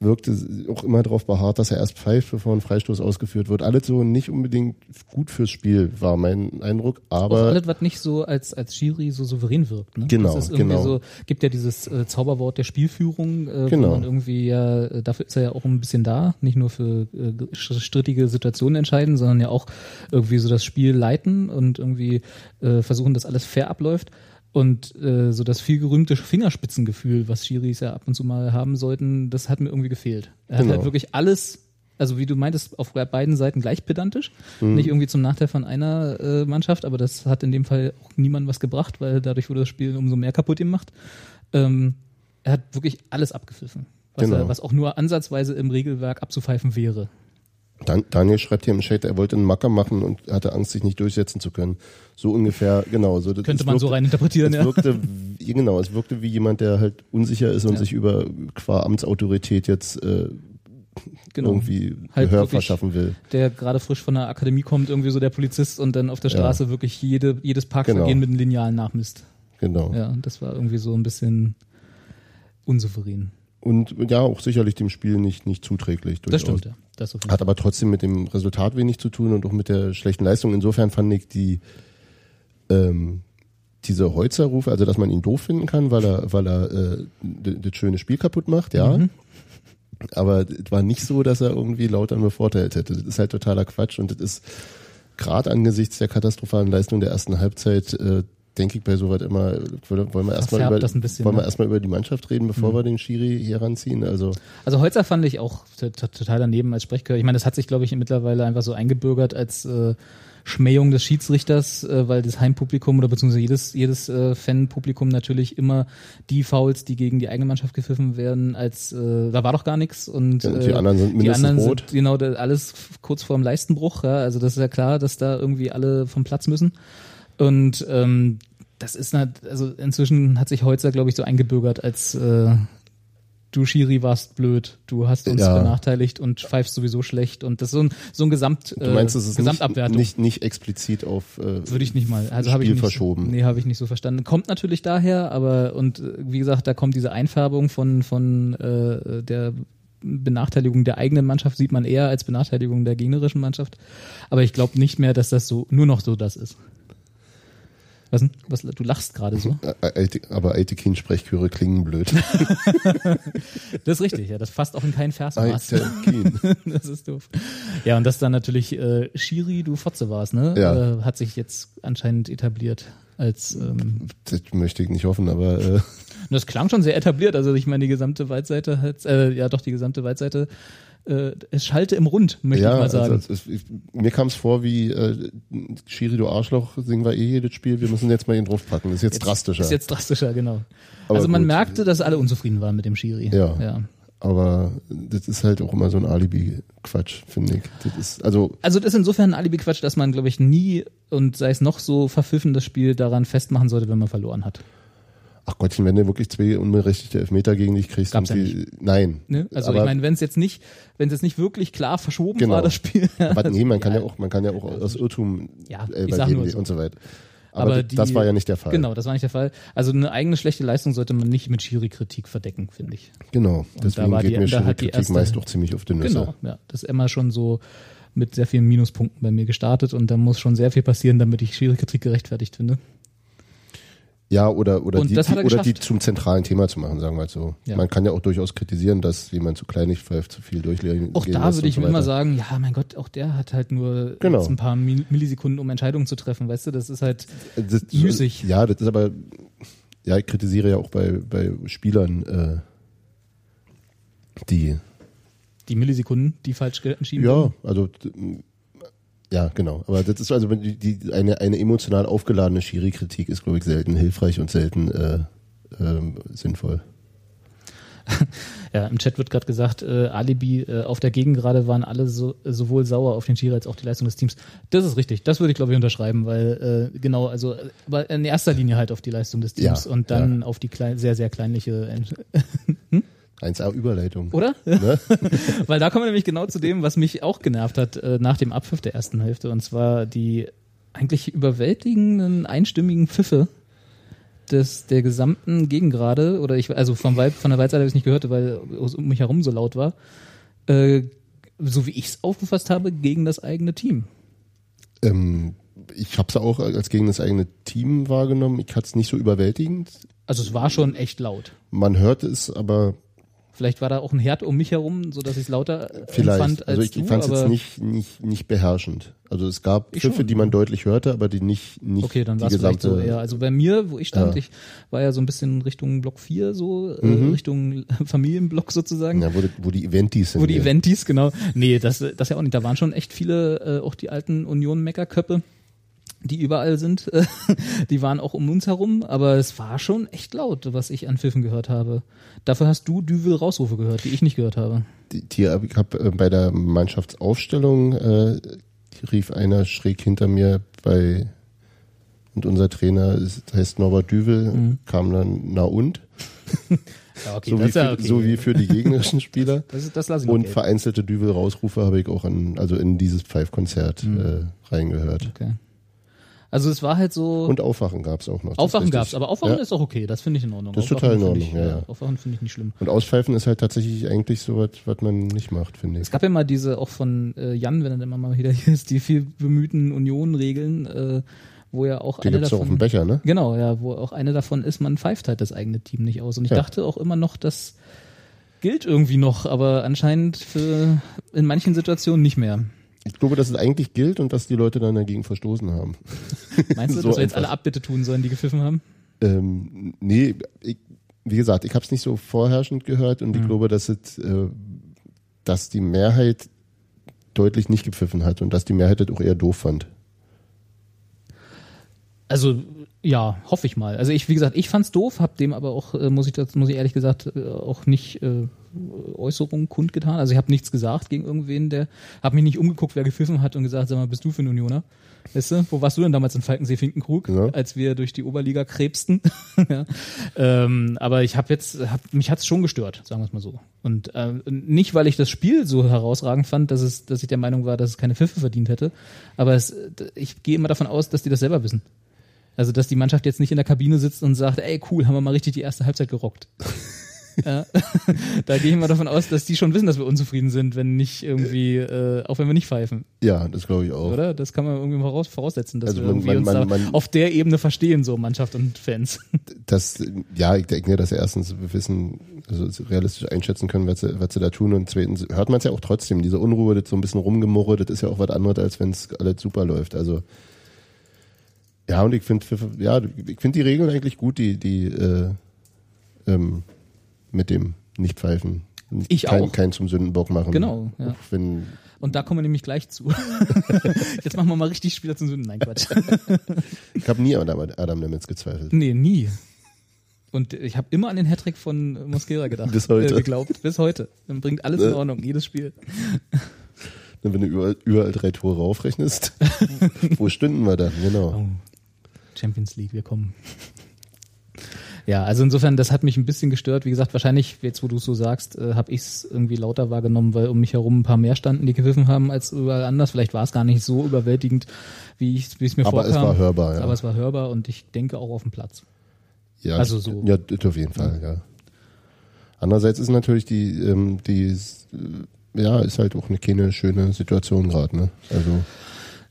B: Wirkte auch immer darauf beharrt, dass er erst pfeift, bevor ein Freistoß ausgeführt wird. Alles so nicht unbedingt gut fürs Spiel, war mein Eindruck.
A: Auch
B: Aber
A: alles, was nicht so als, als Schiri so souverän wirkt. Ne?
B: Genau,
A: Das ist irgendwie
B: genau.
A: so, gibt ja dieses äh, Zauberwort der Spielführung, äh,
B: Genau.
A: irgendwie ja, äh, dafür ist er ja auch ein bisschen da, nicht nur für äh, strittige Situationen entscheiden, sondern ja auch irgendwie so das Spiel leiten und irgendwie äh, versuchen, dass alles fair abläuft. Und äh, so das viel gerühmte Fingerspitzengefühl, was Schiris ja ab und zu mal haben sollten, das hat mir irgendwie gefehlt. Er hat
B: Genau.
A: halt wirklich alles also wie du meintest, auf beiden Seiten gleich pedantisch.
B: Mhm.
A: Nicht irgendwie zum Nachteil von einer äh, Mannschaft, aber das hat in dem Fall auch niemandem was gebracht, weil dadurch wurde das Spiel umso mehr kaputt gemacht. Ähm, er hat wirklich alles abgepfiffen, was,
B: Genau.
A: er, was auch nur ansatzweise im Regelwerk abzupfeifen wäre.
B: Dan Daniel schreibt hier im Chat, er wollte einen Macker machen und hatte Angst, sich nicht durchsetzen zu können. So ungefähr, genau. So,
A: Könnte man so
B: wirkte-
A: rein interpretieren,
B: es
A: ja.
B: wirkte, genau, es wirkte wie jemand, der halt unsicher ist und
A: Ja.
B: sich über qua Amtsautorität jetzt äh,
A: Genau.
B: irgendwie
A: Halt
B: Gehör verschaffen will.
A: Der gerade frisch von der Akademie kommt, irgendwie so der Polizist und dann auf der Straße wirklich jede, jedes Parkvergehen
B: Genau.
A: mit einem Lineal nachmisst.
B: Genau.
A: Ja, das war irgendwie so ein bisschen unsouverän.
B: Und ja, auch sicherlich dem Spiel nicht, nicht zuträglich.
A: Das
B: durchaus.
A: stimmt, ja. Das
B: Hat aber trotzdem mit dem Resultat wenig zu tun und auch mit der schlechten Leistung. Insofern fand ich die ähm, diese Holzerrufe, also dass man ihn doof finden kann, weil er, weil er äh, das schöne Spiel kaputt macht, ja.
A: Mhm.
B: Aber es war nicht so, dass er irgendwie Lautern bevorteilt hätte. Das ist halt totaler Quatsch und das ist gerade angesichts der katastrophalen Leistung der ersten Halbzeit äh, denke ich bei sowas immer, wollen wir erstmal über,
A: das ein bisschen,
B: wollen wir
A: ne?
B: erstmal über die Mannschaft reden, bevor wir den Schiri hier ranziehen. Also
A: Also Holzer fand ich auch total daneben als Sprechchör. Ich meine, das hat sich, glaube ich, mittlerweile einfach so eingebürgert als äh, Schmähung des Schiedsrichters, äh, weil das Heimpublikum oder beziehungsweise jedes, jedes äh, Fanpublikum natürlich immer die Fouls, die gegen die eigene Mannschaft gepfiffen werden, als äh, da war doch gar nichts und,
B: Ja, und
A: äh,
B: die anderen sind
A: die
B: mindestens
A: anderen
B: rot.
A: sind genau alles kurz vorm Leistenbruch. Ja, also das ist ja klar, dass da irgendwie alle vom Platz müssen und ähm, das ist nat- also inzwischen hat sich Holzer, glaube ich, so eingebürgert als äh, du Schiri warst blöd, du hast uns
B: Ja.
A: benachteiligt und pfeifst sowieso schlecht und das ist so ein so ein Gesamt
B: du meinst,
A: äh,
B: es ist nicht,
A: Gesamtabwertung.
B: nicht, nicht explizit auf äh,
A: würde ich nicht mal. Also habe ich nicht,
B: verschoben.
A: Nee, habe ich nicht so verstanden. Kommt natürlich daher, aber und äh, wie gesagt, da kommt diese Einfärbung von von äh, der Benachteiligung der eigenen Mannschaft sieht man eher als Benachteiligung der gegnerischen Mannschaft. Aber ich glaube nicht mehr, dass das so nur noch so das ist. Was denn? Was, du lachst gerade so.
B: Ä- Alte- aber Aitekin-Sprechchöre klingen blöd.
A: Das ist richtig, ja. Das passt auch in kein Versmaß.
B: Aitekin.
A: das ist doof. Ja, und dass dann natürlich äh, Schiri, du Fotze warst, ne?
B: Ja.
A: Äh, hat sich jetzt anscheinend etabliert als ähm,
B: Das möchte ich nicht hoffen, aber äh,
A: das klang schon sehr etabliert. Also ich meine, die gesamte Waldseite hat, äh, ja doch, die gesamte Waldseite, äh, es schallte im Rund, möchte
B: ja,
A: ich mal sagen.
B: Also, es, ich, mir kam es vor wie äh, Schiri, du Arschloch, singen wir eh jedes Spiel, wir müssen jetzt mal ihn draufpacken. Das ist jetzt, drastischer.
A: Ist jetzt drastischer, genau.
B: Aber
A: also man
B: gut.
A: merkte, dass alle unzufrieden waren mit dem Schiri.
B: Ja.
A: ja.
B: aber das ist halt auch immer so ein Alibi-Quatsch, finde ich. Das ist, also
A: Also das ist insofern ein Alibi-Quatsch, dass man, glaube ich, nie und sei es noch so verpfiffen, das Spiel daran festmachen sollte, wenn man verloren hat.
B: Ach Gottchen, wenn du wirklich zwei unberechtigte Elfmeter gegen dich kriegst,
A: Gab's ja
B: die, nein.
A: Ne? Also
B: aber,
A: ich meine, wenn es jetzt nicht, wenn es jetzt nicht wirklich klar verschoben
B: Genau.
A: war, das Spiel.
B: aber nee, man kann ja auch, man kann ja auch aus Irrtum
A: Ja,
B: äh,
A: nur
B: die
A: so.
B: und so weiter. Aber,
A: Aber
B: das- das
A: die-
B: war ja nicht der Fall.
A: Genau, das war nicht der Fall. Also eine eigene schlechte Leistung sollte man nicht mit Schiri-Kritik verdecken, finde ich.
B: Genau. Deswegen geht
A: die-
B: mir
A: da
B: schon die
A: hat die
B: Kritik
A: erste-
B: meist auch ziemlich auf die Nüsse.
A: Genau, ja. Das ist immer schon so mit sehr vielen Minuspunkten bei mir gestartet und da muss schon sehr viel passieren, damit ich Schiri-Kritik gerechtfertigt finde.
B: Ja, oder, oder,
A: Und
B: die, die, oder die zum zentralen Thema zu machen, sagen wir mal so.
A: Ja.
B: Man kann ja auch durchaus kritisieren, dass jemand zu klein nicht pfeift, zu viel durchlegen.
A: Auch da würde ich
B: so
A: immer sagen, ja, mein Gott, auch der hat halt nur
B: Genau.
A: ein paar Mil- Millisekunden, um Entscheidungen zu treffen, weißt du? Das ist halt
B: Das,
A: müßig.
B: Ja, das ist aber, ja, ich kritisiere ja auch bei, bei Spielern, äh, die,
A: die Millisekunden, die falsch entschieden
B: ja,
A: wurden.
B: also, ja, genau. Aber das ist also, die, die eine, eine emotional aufgeladene Schiri-Kritik ist, glaube ich, selten hilfreich und selten äh, ähm, sinnvoll.
A: Ja, im Chat wird gerade gesagt, äh, Alibi äh, auf der Gegengrade waren alle so, sowohl sauer auf den Schiri als auch die Leistung des Teams. Das ist richtig, das würde ich glaube ich unterschreiben, weil äh, genau, also aber in erster Linie halt auf die Leistung des Teams
B: Ja,
A: und dann auf die klein, sehr, sehr kleinliche Ent
B: 1A Überleitung.
A: Oder?
B: Ne?
A: Weil da kommen wir nämlich genau zu dem, was mich auch genervt hat äh, nach dem Abpfiff der ersten Hälfte. Und zwar die eigentlich überwältigenden einstimmigen Pfiffe des, der gesamten Gegengrade. Oder ich, also vom Wald, von der Waldseite habe ich es nicht gehört, weil es um mich herum so laut war. Äh, so wie ich es aufgefasst habe, gegen das eigene Team.
B: Ähm, ich habe es auch als gegen das eigene Team wahrgenommen. Ich hatte es nicht so überwältigend.
A: Also es war schon echt laut.
B: Man hörte es, aber
A: Vielleicht war da auch ein Herd um mich herum, so dass ich es lauter
B: vielleicht.
A: empfand als
B: also ich, ich fand es jetzt nicht, nicht, nicht beherrschend. Also es gab
A: Ich
B: Pfiffe,
A: schon.
B: die man deutlich hörte, aber die nicht, nicht
A: Okay, dann
B: die
A: war es vielleicht
B: gesamte.
A: so eher. Also bei mir, wo ich stand,
B: Ja.
A: ich war ja so ein bisschen Richtung Block 4, so äh,
B: Mhm.
A: Richtung Familienblock sozusagen.
B: Ja, wo, die- wo die Eventis sind.
A: Wo die. Eventis, genau. Nee, das, das ja auch nicht. Da waren schon echt viele, äh, auch die alten Union-Meckerköppe, die überall sind. die waren auch um uns herum, aber es war schon echt laut, was ich an Pfiffen gehört habe. Dafür hast du Düvel Rausrufe gehört, die ich nicht gehört habe.
B: Die, die, ich habe äh, bei der Mannschaftsaufstellung äh, rief einer schräg hinter mir bei und unser Trainer ist, heißt Norbert Düvel,
A: Mhm.
B: kam dann na und
A: Ja, okay,
B: so, wie für, so wie für die gegnerischen Spieler.
A: Das, das noch
B: Und
A: gelten.
B: vereinzelte Düvel-Rausrufe habe ich auch an, also in dieses Pfeifkonzert
A: Mhm.
B: äh, reingehört.
A: Okay. Also es war halt so.
B: Und Aufwachen gab es auch noch.
A: Aufwachen
B: richtig.
A: gab's, aber Aufwachen
B: ja.
A: ist auch okay, das finde ich in Ordnung.
B: Das ist
A: Aufwachen
B: total in
A: finde Ich,
B: Ordnung, ja, ja.
A: Aufwachen finde ich nicht schlimm.
B: Und Auspfeifen ist halt tatsächlich eigentlich so was, was man nicht macht, finde ich.
A: Es gab ja mal diese auch von äh, Jan, wenn er immer mal wieder hier ist, die viel bemühten Union-Regeln, äh, wo ja auch
B: Die
A: eine davon.
B: auf dem Becher, ne?
A: Genau, ja, wo auch eine davon ist, man pfeift halt das eigene Team nicht aus. Und ich
B: Ja.
A: dachte auch immer noch, das gilt irgendwie noch, aber anscheinend für in manchen Situationen nicht mehr.
B: Ich glaube, dass es eigentlich gilt und dass die Leute dann dagegen verstoßen haben.
A: Meinst du,
B: So
A: dass wir jetzt alle Abbitte tun sollen, die gepfiffen haben?
B: Ähm, nee, ich, wie gesagt, ich habe es nicht so vorherrschend gehört und ich glaube, dass es, äh, dass die Mehrheit deutlich nicht gepfiffen hat und dass die Mehrheit das auch eher doof fand.
A: Also ja, hoffe ich mal. Also ich, wie gesagt, ich fand's doof, hab dem aber auch, äh, muss ich das, muss ich ehrlich gesagt, äh, auch nicht äh, Äußerungen kundgetan. Also ich habe nichts gesagt gegen irgendwen, der, habe mich nicht umgeguckt, wer gepfiffen hat und gesagt, sag mal, bist du für ein Unioner? Weißt du, wo warst du denn damals in Falkensee-Finkenkrug,
B: Ja.
A: als wir durch die Oberliga krebsten? ja. ähm, aber ich habe jetzt, hab, mich hat's schon gestört, sagen wir es mal so. Und äh, nicht, weil ich das Spiel so herausragend fand, dass es, dass ich der Meinung war, dass es keine Pfiffe verdient hätte. Aber es, ich gehe immer davon aus, dass die das selber wissen. Also, dass die Mannschaft jetzt nicht in der Kabine sitzt und sagt, ey, cool, haben wir mal richtig die erste Halbzeit gerockt. ja. Da gehe ich mal davon aus, dass die schon wissen, dass wir unzufrieden sind, wenn nicht irgendwie, äh, auch wenn wir nicht pfeifen,
B: Ja, das glaube ich auch.
A: oder? Das kann man irgendwie voraus, voraussetzen, dass
B: Also
A: wir irgendwie
B: man-
A: uns
B: man-
A: da
B: man-
A: auf der Ebene verstehen, so Mannschaft und Fans.
B: Das, ja, ich denke, dass sie erstens wissen, also realistisch einschätzen können, was sie, was sie da tun und zweitens hört man es ja auch trotzdem. Diese Unruhe, das so ein bisschen rumgemurre, das ist ja auch was anderes, als wenn es alles super läuft. Also ja, und ich finde, ja, ich finde die Regeln eigentlich gut, die, die äh, ähm, mit dem Nicht-Pfeifen. Nicht-
A: Ich
B: kein,
A: auch.
B: Kein zum Sündenbock machen.
A: Genau, ja.
B: Wenn,
A: Und da kommen wir nämlich gleich zu. Jetzt machen wir mal richtig Spieler zum Sünden. Nein, Quatsch.
B: ich habe nie an Adam, Adam Nemitz gezweifelt.
A: Nee, nie. Und ich habe immer an den Hattrick von Mosquera gedacht.
B: Bis heute.
A: Äh, geglaubt. Bis heute. Dann bringt alles in Ordnung, jedes Spiel.
B: Wenn du überall, überall drei Tore raufrechnest, wo stünden wir da? Genau.
A: Oh. Champions League, wir kommen. Ja, also insofern, das hat mich ein bisschen gestört. Wie gesagt, wahrscheinlich, jetzt wo du es so sagst, äh, habe ich es irgendwie lauter wahrgenommen, weil um mich herum ein paar mehr standen, die gepfiffen haben als überall anders. Vielleicht war es gar nicht so überwältigend, wie ich es mir
B: Aber es
A: vorkam.
B: war hörbar, ja.
A: Aber es war hörbar und ich denke auch auf dem Platz.
B: Ja,
A: Also so.
B: Ja, auf jeden Fall, ja. Andererseits ist natürlich die, ähm, die, äh, ja, ist halt auch eine keine schöne Situation gerade, ne? Also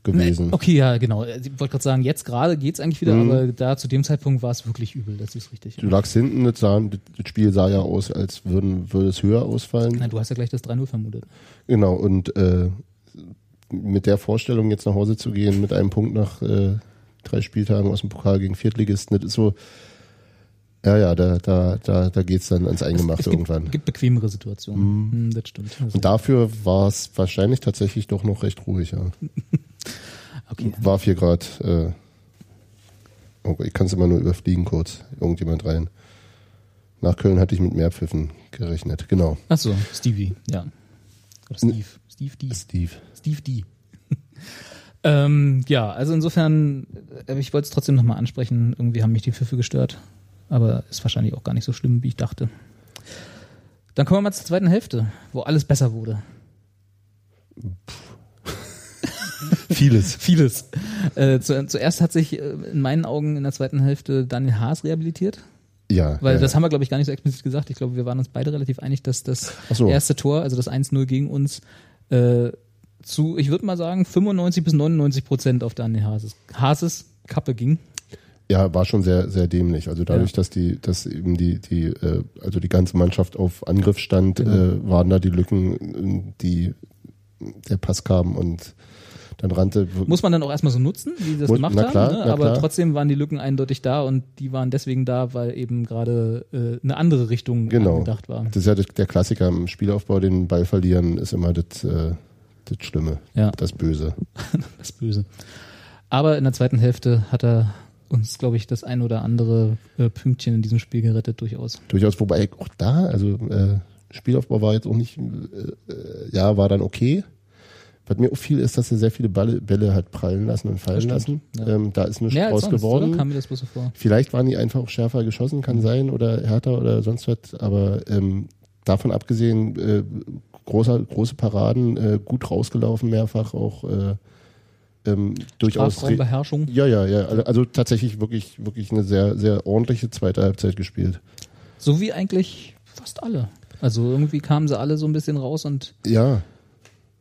B: gewesen.
A: Nee, okay, ja, genau. Ich wollte gerade sagen, jetzt gerade geht's eigentlich wieder,
B: Mhm.
A: aber da zu dem Zeitpunkt war es wirklich übel, das ist richtig.
B: Du lagst hinten, das, sah, das Spiel sah ja aus, als würden, würde es höher ausfallen.
A: Nein, du hast ja gleich das 3-0 vermutet.
B: Genau, und äh, mit der Vorstellung, jetzt nach Hause zu gehen, mit einem Punkt nach äh, drei Spieltagen aus dem Pokal gegen Viertligisten, das ist so, ja, ja, da, da, da, da geht's dann ans Eingemachte
A: es gibt,
B: irgendwann.
A: gibt bequemere Situationen. Hm, das stimmt. Also,
B: Und dafür war es wahrscheinlich tatsächlich doch noch recht ruhig, ja.
A: okay.
B: War vier Grad. Äh, oh, ich kann es immer nur überfliegen kurz. Irgendjemand rein. Nach Köln hatte ich mit mehr Pfiffen gerechnet. Genau.
A: Ach so, Stevie, ja. Oder Steve. Steve D.
B: Steve.
A: Steve D. ähm, ja, also insofern, äh, ich wollte es trotzdem nochmal ansprechen. Irgendwie haben mich die Pfiffe gestört. Aber ist wahrscheinlich auch gar nicht so schlimm, wie ich dachte. Dann kommen wir mal zur zweiten Hälfte, wo alles besser wurde.
B: Vieles.
A: Vieles. Äh, zu, zuerst hat sich äh, in meinen Augen in der zweiten Hälfte Daniel Haas rehabilitiert.
B: Ja.
A: Weil
B: ja,
A: das
B: ja.
A: haben wir, glaube ich, gar nicht so explizit gesagt. Ich glaube, wir waren uns beide relativ einig, dass das
B: so.
A: erste Tor, also das 1-0 gegen uns, äh, zu, ich würde mal sagen, 95 bis 99 Prozent auf Daniel Haases, Haases Kappe ging.
B: ja, war schon sehr, sehr dämlich. Also dadurch,
A: Ja.
B: dass die, dass eben die, die, äh, also die ganze Mannschaft auf Angriff stand,
A: Genau.
B: äh, waren da die Lücken, die der Pass kam und dann rannte.
A: Muss man dann auch erstmal so nutzen, wie sie das
B: Muss-
A: gemacht
B: na klar,
A: haben. Ne?
B: na
A: Aber
B: klar.
A: trotzdem waren die Lücken eindeutig da und die waren deswegen da, weil eben gerade äh, eine andere Richtung
B: Genau.
A: angedacht war.
B: Das ist ja der Klassiker im Spielaufbau, den Ball verlieren, ist immer das, äh, das Schlimme,
A: Ja.
B: das Böse.
A: das Böse. Aber in der zweiten Hälfte hat er uns, glaube ich, das ein oder andere äh, Pünktchen in diesem Spiel gerettet, durchaus.
B: Durchaus, wobei auch da, also äh, Spielaufbau war jetzt auch nicht, äh, äh, ja, war dann okay. Was mir auffiel, ist, dass er sehr viele Bälle, Bälle hat prallen lassen und fallen lassen.
A: ja.
B: Ähm, da ist nichts
A: Mehr
B: draus
A: sonst,
B: geworden.
A: oder? Kam mir das bloß so vor.
B: Vielleicht waren die einfach auch schärfer geschossen, kann sein, oder härter oder sonst was. Aber ähm, davon abgesehen, äh, großer, große Paraden, äh, gut rausgelaufen, mehrfach auch äh, ähm, durchaus.
A: Strafraumbeherrschung.
B: Ja, ja, ja. Also, also tatsächlich wirklich, wirklich eine sehr, sehr ordentliche zweite Halbzeit gespielt.
A: So wie eigentlich fast alle. Also irgendwie kamen sie alle so ein bisschen raus und
B: Ja,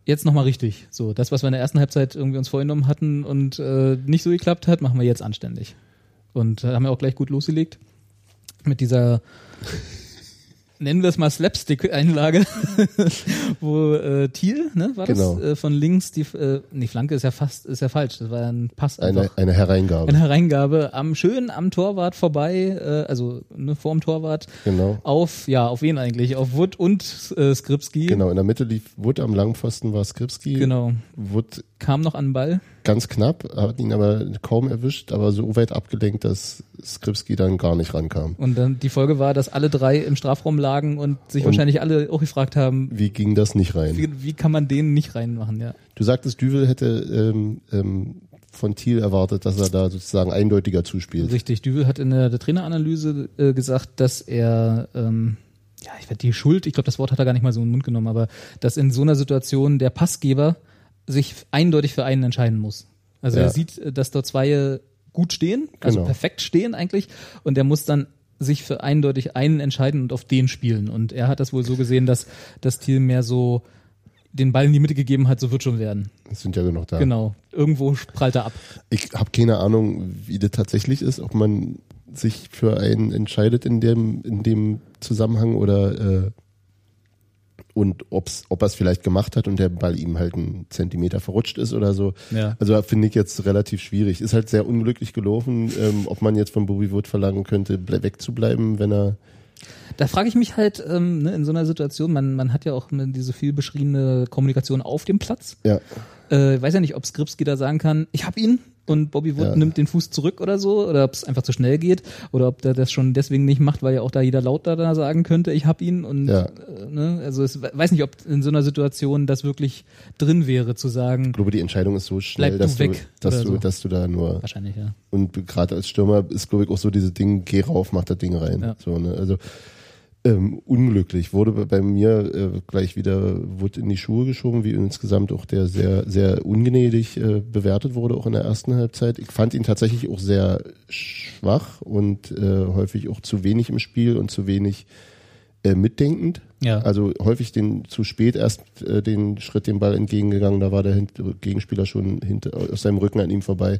A: jetzt nochmal richtig. So, das, was wir in der ersten Halbzeit irgendwie uns vorgenommen hatten und äh, nicht so geklappt hat, machen wir jetzt anständig. Und äh, haben ja auch gleich gut losgelegt mit dieser nennen wir es mal Slapstick-Einlage, wo äh, Thiel, ne, war
B: Genau.
A: das, äh, von links die, äh, nee, Flanke ist ja fast, ist ja falsch, das war ein Pass einfach.
B: Eine, eine Hereingabe.
A: eine Hereingabe am schön am Torwart vorbei, äh, also ne, vorm Torwart
B: Genau.
A: auf, ja, auf wen eigentlich? Auf Wood und äh, Skripski.
B: Genau, in der Mitte lief Wood, am Langpfosten war Skripski.
A: Genau.
B: Wood
A: Kam noch an den Ball.
B: Ganz knapp, hat ihn aber kaum erwischt, aber so weit abgelenkt, dass Skripski dann gar nicht rankam.
A: Und dann die Folge war, dass alle drei im Strafraum lagen und sich
B: Und-
A: wahrscheinlich alle auch gefragt haben,
B: Wie ging das nicht rein?
A: wie, wie kann man den nicht reinmachen, ja.
B: Du sagtest, Düvel hätte ähm, ähm, von Thiel erwartet, dass er da sozusagen eindeutiger zuspielt.
A: Richtig, Düvel hat in der, der Traineranalyse äh, gesagt, dass er, ähm, ja, ich werde die Schuld, ich glaube, das Wort hat er gar nicht mal so in den Mund genommen, aber dass in so einer Situation der Passgeber sich eindeutig für einen entscheiden muss. Also
B: Ja.
A: er sieht, äh, dass dort zwei gut stehen, also
B: Genau.
A: perfekt stehen eigentlich, und er muss dann sich für eindeutig einen entscheiden und auf den spielen. Und er hat das wohl so gesehen, dass das Thiel mehr so den Ball in die Mitte gegeben hat, so wird schon werden.
B: Es sind ja genug da.
A: Genau. Irgendwo prallt er ab.
B: Ich habe keine Ahnung, wie das tatsächlich ist, ob man sich für einen entscheidet in dem, in dem Zusammenhang oder äh, und ob's, ob er es vielleicht gemacht hat und der Ball ihm halt einen Zentimeter verrutscht ist oder so.
A: Ja.
B: Also finde ich jetzt relativ schwierig. Ist halt sehr unglücklich gelaufen, ähm, ob man jetzt von Bobby Wood verlangen könnte, ble- wegzubleiben, wenn er
A: Da frage ich mich halt, ähm, ne, in so einer Situation, man, man hat ja auch diese viel beschriebene Kommunikation auf dem Platz.
B: ja
A: Äh, ich weiß ja nicht, ob Skripski da sagen kann, ich hab ihn und Bobby Wood
B: Ja.
A: nimmt den Fuß zurück oder so, oder ob es einfach zu schnell geht, oder ob der das schon deswegen nicht macht, weil ja auch da jeder laut da sagen könnte, ich hab ihn und
B: Ja.
A: äh, ne, also es weiß nicht, ob in so einer Situation das wirklich drin wäre, zu sagen,
B: ich glaube, die Entscheidung ist so schnell,
A: du
B: dass du,
A: weg
B: dass du,
A: so.
B: dass du da nur
A: wahrscheinlich, ja.
B: Und gerade als Stürmer ist, glaube ich, auch so diese Ding, geh rauf, mach das Ding rein.
A: Ja.
B: So, ne? Also ähm, unglücklich. Wurde bei- mir äh, gleich wieder wurde in die Schuhe geschoben, wie insgesamt auch der sehr, sehr ungnädig äh, bewertet wurde, auch in der ersten Halbzeit. Ich fand ihn tatsächlich auch sehr schwach und äh, häufig auch zu wenig im Spiel und zu wenig äh, mitdenkend.
A: Ja.
B: Also häufig den zu spät erst äh, den Schritt dem Ball entgegengegangen, da war der Hint Gegenspieler schon hinter, aus seinem Rücken an ihm vorbei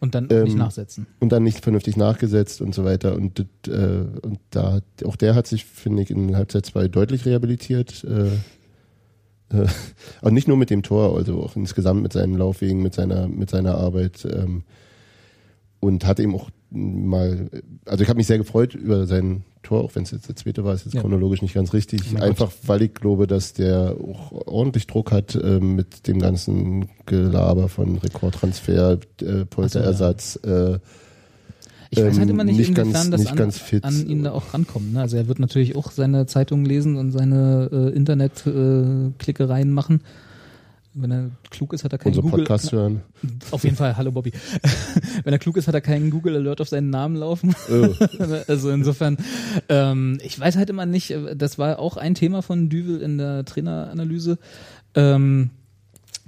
A: Und dann auch nicht
B: ähm,
A: nachsetzen.
B: und dann nicht vernünftig nachgesetzt und so weiter. Und, äh, und da auch der hat sich, finde ich, in Halbzeit 2 deutlich rehabilitiert. Äh, äh, und nicht nur mit dem Tor, also auch insgesamt mit seinen Laufwegen, mit seiner, mit seiner Arbeit. Ähm, und hat eben auch mal, also ich habe mich sehr gefreut über sein Tor, auch wenn es jetzt der zweite war, ist jetzt
A: Ja.
B: chronologisch nicht ganz richtig.
A: Oh
B: Einfach weil ich glaube, dass der auch ordentlich Druck hat ähm, mit dem ganzen Gelaber von Rekordtransfer, äh, Polsterersatz. Äh,
A: Ich weiß halt
B: ähm,
A: immer nicht,
B: nicht
A: inwiefern
B: ganz-
A: das an, an ihn da auch rankommt. Ne? Also er wird natürlich auch seine Zeitungen lesen und seine äh, Internet-Klickereien machen. Wenn er klug ist, hat er keinen
B: unser
A: Google.
B: Podcast hören.
A: Auf jeden Fall, hallo Bobby. Wenn er klug ist, hat er keinen Google Alert auf seinen Namen laufen.
B: Oh.
A: also insofern, ähm, ich weiß halt immer nicht, das war auch ein Thema von Düvel in der Traineranalyse, ähm,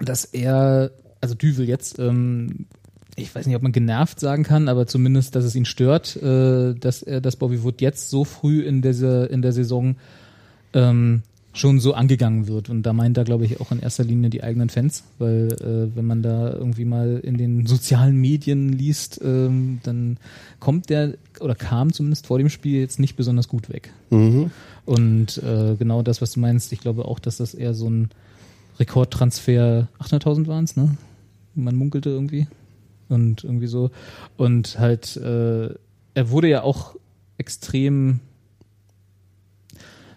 A: dass er, also Düvel jetzt, ähm, ich weiß nicht, ob man genervt sagen kann, aber zumindest, dass es ihn stört, äh, dass er, dass Bobby Wood jetzt so früh in dieser, in der Saison ähm, schon so angegangen wird. Und da meint er, glaube ich, auch in erster Linie die eigenen Fans, weil äh, wenn man da irgendwie mal in den sozialen Medien liest, ähm, dann kommt der oder kam zumindest vor dem Spiel jetzt nicht besonders gut weg.
B: Mhm.
A: Und äh, genau das, was du meinst, ich glaube auch, dass das eher so ein Rekordtransfer, 800.000 waren es, ne? Man munkelte irgendwie. Und irgendwie so. Und halt, äh, er wurde ja auch extrem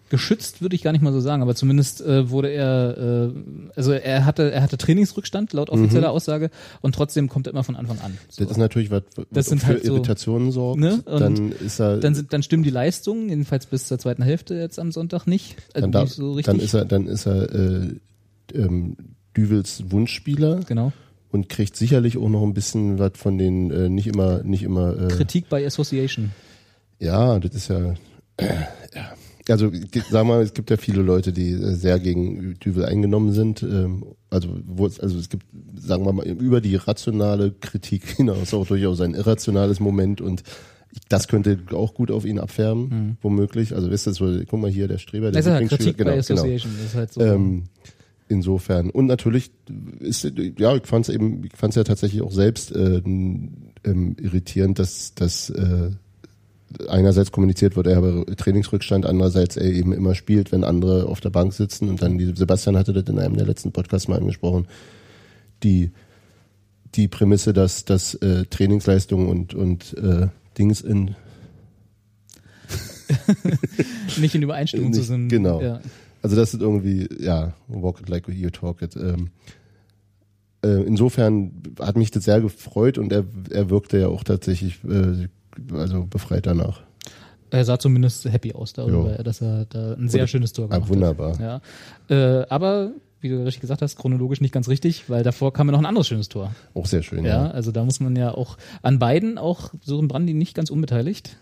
A: geschützt, würde ich gar nicht mal so sagen, aber zumindest äh, wurde er, äh, also er hatte, er hatte Trainingsrückstand laut offizieller Aussage und trotzdem kommt er immer von Anfang an. So.
B: Das ist natürlich was, was für
A: halt so-
B: Irritationen sorgt.
A: Ne? Und
B: Dann ist er,
A: Dann sind, dann stimmen die Leistungen, jedenfalls bis zur zweiten Hälfte jetzt am Sonntag nicht. Also
B: dann, darf,
A: nicht so richtig.
B: dann ist er, dann ist er äh, ähm, Düvels Wunschspieler
A: genau.
B: und kriegt sicherlich auch noch ein bisschen was von den äh, nicht immer, nicht immer. Äh,
A: Kritik by Association.
B: Ja, das ist ja, äh, ja. Also sag mal, es gibt ja viele Leute, die äh, sehr gegen Düvel eingenommen sind. Ähm, also wo es, also es gibt, sagen wir mal, über die rationale Kritik hinaus auch durchaus ein irrationales Moment und das könnte auch gut auf ihn abfärben, womöglich. Also wisst ihr, so, guck mal hier, der Streber, der Lieblingsschüler-
A: Kritik
B: genau, genau.
A: Association. Das ist halt so.
B: Ähm, insofern. Und natürlich ist, ja, ich fand es eben, ich fand es ja tatsächlich auch selbst äh, ähm, irritierend, dass, dass äh, einerseits kommuniziert wird, er habe Trainingsrückstand, andererseits er eben immer spielt, wenn andere auf der Bank sitzen und dann die, Sebastian hatte das in einem der letzten Podcasts mal angesprochen, die die Prämisse, dass, dass äh, Trainingsleistung und, und äh, Dings in
A: Nicht in Übereinstimmung zu sind.
B: genau.
A: Ja.
B: Also das ist irgendwie, ja, walk it like you talk it. Ähm, äh, insofern hat mich das sehr gefreut und er, er wirkte ja auch tatsächlich äh, also befreit danach.
A: Er sah zumindest happy aus darüber,
B: Jo.
A: dass er da ein sehr
B: Oder-
A: schönes Tor
B: Ah,
A: gemacht
B: wunderbar.
A: hat. Ja. Äh, aber, wie du richtig gesagt hast, chronologisch nicht ganz richtig, weil davor kam ja noch ein anderes schönes Tor.
B: Auch sehr schön.
A: Ja,
B: Ja.
A: also da muss man ja auch an beiden auch Sören Brandi nicht ganz unbeteiligt.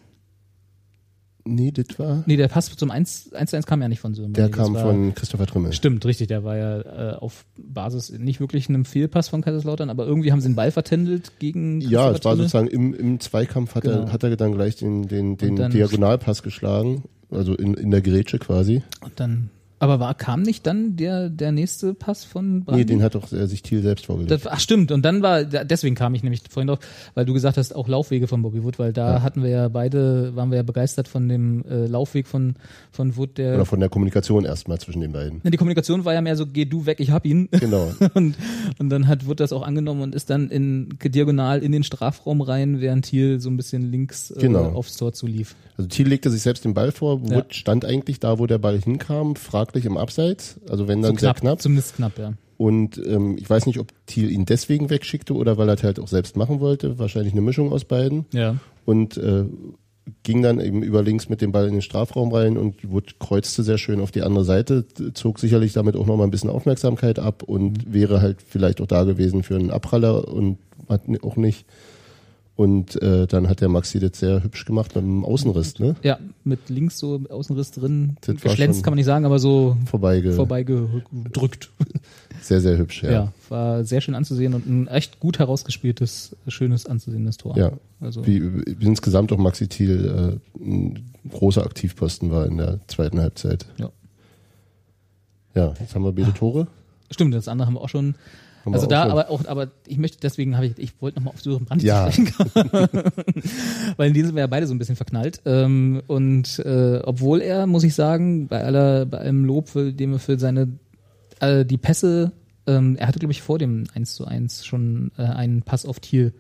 B: Nee, das war.
A: Nee, der Pass zum 1 1 zu 1 kam ja nicht von Sören
B: Der kam
A: war,
B: von Christopher Trimmel.
A: Stimmt, richtig. Der war ja äh, auf Basis nicht wirklich einem Fehlpass von Kaiserslautern, aber irgendwie haben sie den Ball vertändelt gegen
B: Ja, es war sozusagen im, im Zweikampf hat,
A: Genau.
B: er, hat er dann gleich den, den, den Diagonalpass geschlagen, also in, in der Grätsche quasi.
A: Und dann, aber war, kam nicht dann der, der nächste Pass von Brandi?
B: Nee, den hat doch er sich Thiel selbst vorgelegt.
A: Das, ach stimmt, und dann war, deswegen kam ich nämlich vorhin drauf, weil du gesagt hast, auch Laufwege von Bobby Wood, weil da
B: Ja.
A: hatten wir ja beide, waren wir ja begeistert von dem äh, Laufweg von, von Wood, der,
B: Oder von der Kommunikation erstmal zwischen den beiden.
A: Ja, die Kommunikation war ja mehr so, geh du weg, ich hab ihn.
B: Genau.
A: Und, und dann hat Wood das auch angenommen und ist dann in diagonal in den Strafraum rein, während Thiel so ein bisschen links äh,
B: Genau.
A: aufs Tor zulief.
B: Also Thiel legte sich selbst den Ball vor, Wood
A: Ja.
B: stand eigentlich da, wo der Ball hinkam, fraglich im Abseits, also wenn dann
A: So
B: sehr knapp.
A: Zumindest knapp, ja.
B: Und ähm, ich weiß nicht, ob Thiel ihn deswegen wegschickte oder weil er es halt auch selbst machen wollte. Wahrscheinlich eine Mischung aus beiden.
A: Ja.
B: Und äh, ging dann eben über links mit dem Ball in den Strafraum rein und Wood kreuzte sehr schön auf die andere Seite, zog sicherlich damit auch nochmal ein bisschen Aufmerksamkeit ab und wäre halt vielleicht auch da gewesen für einen Abpraller und hat auch nicht. Und äh, dann hat der Maxi das sehr hübsch gemacht mit dem Außenriss, ne?
A: Ja, mit links so Außenriss drin,
B: Das
A: geschlänzt kann man nicht sagen, aber so
B: Vorbeige.
A: vorbeigedrückt.
B: Sehr, sehr hübsch, ja.
A: Ja. war sehr schön anzusehen und ein echt gut herausgespieltes, schönes anzusehendes Tor.
B: Ja.
A: Also
B: Wie, wie insgesamt auch Maxi Thiel äh, ein großer Aktivposten war in der zweiten Halbzeit.
A: Ja.
B: Ja, jetzt haben wir beide Tore.
A: stimmt, das andere haben wir auch schon.
B: Wir
A: also da, aber auch, aber ich möchte, deswegen habe ich, ich wollte nochmal auf Sören Brandt
B: Ja.
A: sprechen Weil in denen sind wir ja beide so ein bisschen verknallt. Ähm, und äh, obwohl er, muss ich sagen, bei aller, bei allem Lob, für, dem er für seine äh, die Pässe, ähm, er hatte, glaube ich, vor dem 1 zu 1 schon äh, einen Pass auf Thiel.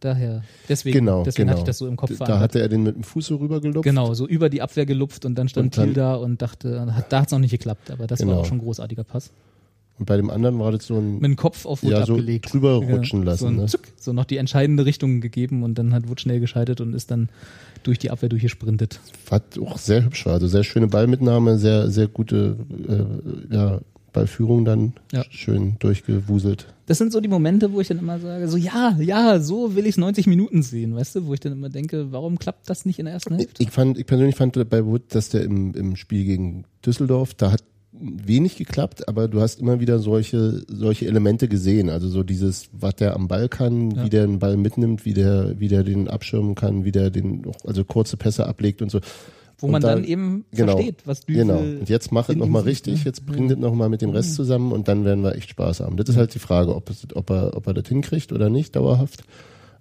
A: Daher, deswegen,
B: Genau,
A: deswegen
B: genau.
A: hatte ich das so im Kopf
B: Da
A: verankert.
B: hatte er den mit dem Fuß so rübergelupft.
A: Genau, so über die Abwehr gelupft und dann stand
B: Und dann-
A: Thiel da und dachte, hat, da hat es noch nicht geklappt, aber das war
B: Genau.
A: auch schon ein großartiger Pass.
B: Und bei dem anderen war das so ein
A: Mit dem Kopf auf Wood
B: Ja, so
A: abgelegt.
B: drüber rutschen
A: so,
B: lassen,
A: ein
B: ne?
A: Zuck, so noch die entscheidende Richtung gegeben und dann hat Wood schnell geschaltet und ist dann durch die Abwehr durchgesprintet.
B: was auch sehr hübsch war. Also sehr schöne Ballmitnahme, sehr, sehr gute äh, ja, Ballführung dann.
A: Ja.
B: Schön durchgewuselt.
A: Das sind so die Momente, wo ich dann immer sage, so ja, ja, so will ich 90 Minuten sehen, weißt du, wo ich dann immer denke, warum klappt das nicht in der ersten
B: Ich,
A: Hälfte?
B: ich, fand, ich persönlich fand bei Wood, dass der im, im Spiel gegen Düsseldorf, da hat wenig geklappt, aber du hast immer wieder solche, solche Elemente gesehen. Also so dieses, was der am Ball kann,
A: Ja.
B: wie der den Ball mitnimmt, wie der, wie der den abschirmen kann, wie der den, also kurze Pässe ablegt und so.
A: Wo
B: Und
A: man
B: da-
A: dann eben
B: genau,
A: versteht, was Düvel
B: Genau. Und jetzt mach es nochmal richtig, jetzt bring das nochmal mit dem Rest zusammen und dann werden wir echt Spaß haben. Das ist halt die Frage, ob, es, ob, er, ob er das hinkriegt oder nicht, dauerhaft.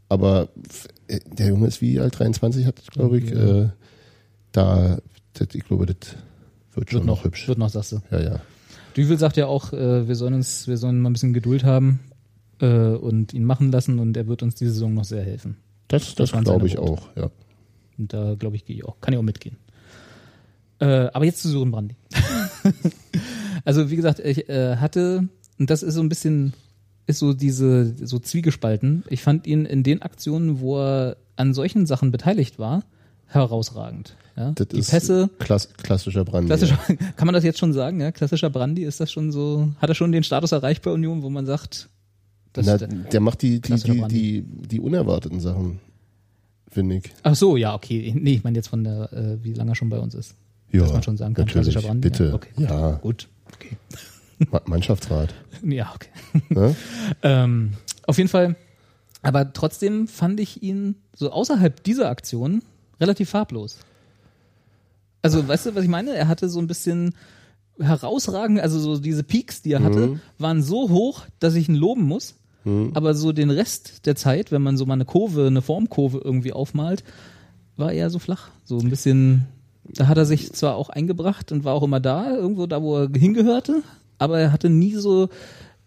B: Aber äh, der Junge ist wie alt, 23 hat, glaube ich.
A: Ja.
B: Äh, da, das, ich glaube, das wird
A: wird
B: noch hübsch.
A: Wird noch, sagst du.
B: Ja, ja.
A: Düvel sagt ja auch, äh, wir sollen uns, wir sollen mal ein bisschen Geduld haben äh, und ihn machen lassen und er wird uns diese Saison noch sehr helfen.
B: Das, das
A: waren
B: glaube ich
A: Worte.
B: auch, ja.
A: Und da glaube ich, gehe ich auch, kann ich auch mitgehen. Äh, aber jetzt zu Sören Brandy. also wie gesagt, ich äh, hatte, und das ist so ein bisschen, ist so diese, so zwiegespalten. Ich fand ihn in den Aktionen, wo er an solchen Sachen beteiligt war, herausragend. Ja?
B: Das
A: Die
B: ist
A: Pässe,
B: klass, klassischer Brand.
A: klassischer, kann man das jetzt schon sagen, ja? Klassischer Brandy, ist das schon so, hat er schon den Status erreicht bei Union, wo man sagt, das,
B: Na, der macht die, die, die, die, die unerwarteten Sachen, finde ich.
A: ach so, ja, okay. Nee, ich meine jetzt von der, äh, wie lange er schon bei uns ist.
B: Ja,
A: dass man schon sagen kann, klassischer Brandi.
B: bitte.
A: Ja, okay, gut.
B: Ja,
A: Gut, okay.
B: Ma- Mannschaftsrat.
A: Ja, okay.
B: Ne?
A: Ähm, auf jeden Fall, aber trotzdem fand ich ihn so außerhalb dieser Aktion relativ farblos. Also, weißt du, was ich meine? Er hatte so ein bisschen herausragend, also so diese Peaks, die er hatte,
B: Mhm.
A: waren so hoch, dass ich ihn loben muss. Aber so den Rest der Zeit, wenn man so mal eine Kurve, eine Formkurve irgendwie aufmalt, war eher so flach. So ein bisschen, da hat er sich zwar auch eingebracht und war auch immer da, irgendwo da, wo er hingehörte, aber er hatte nie so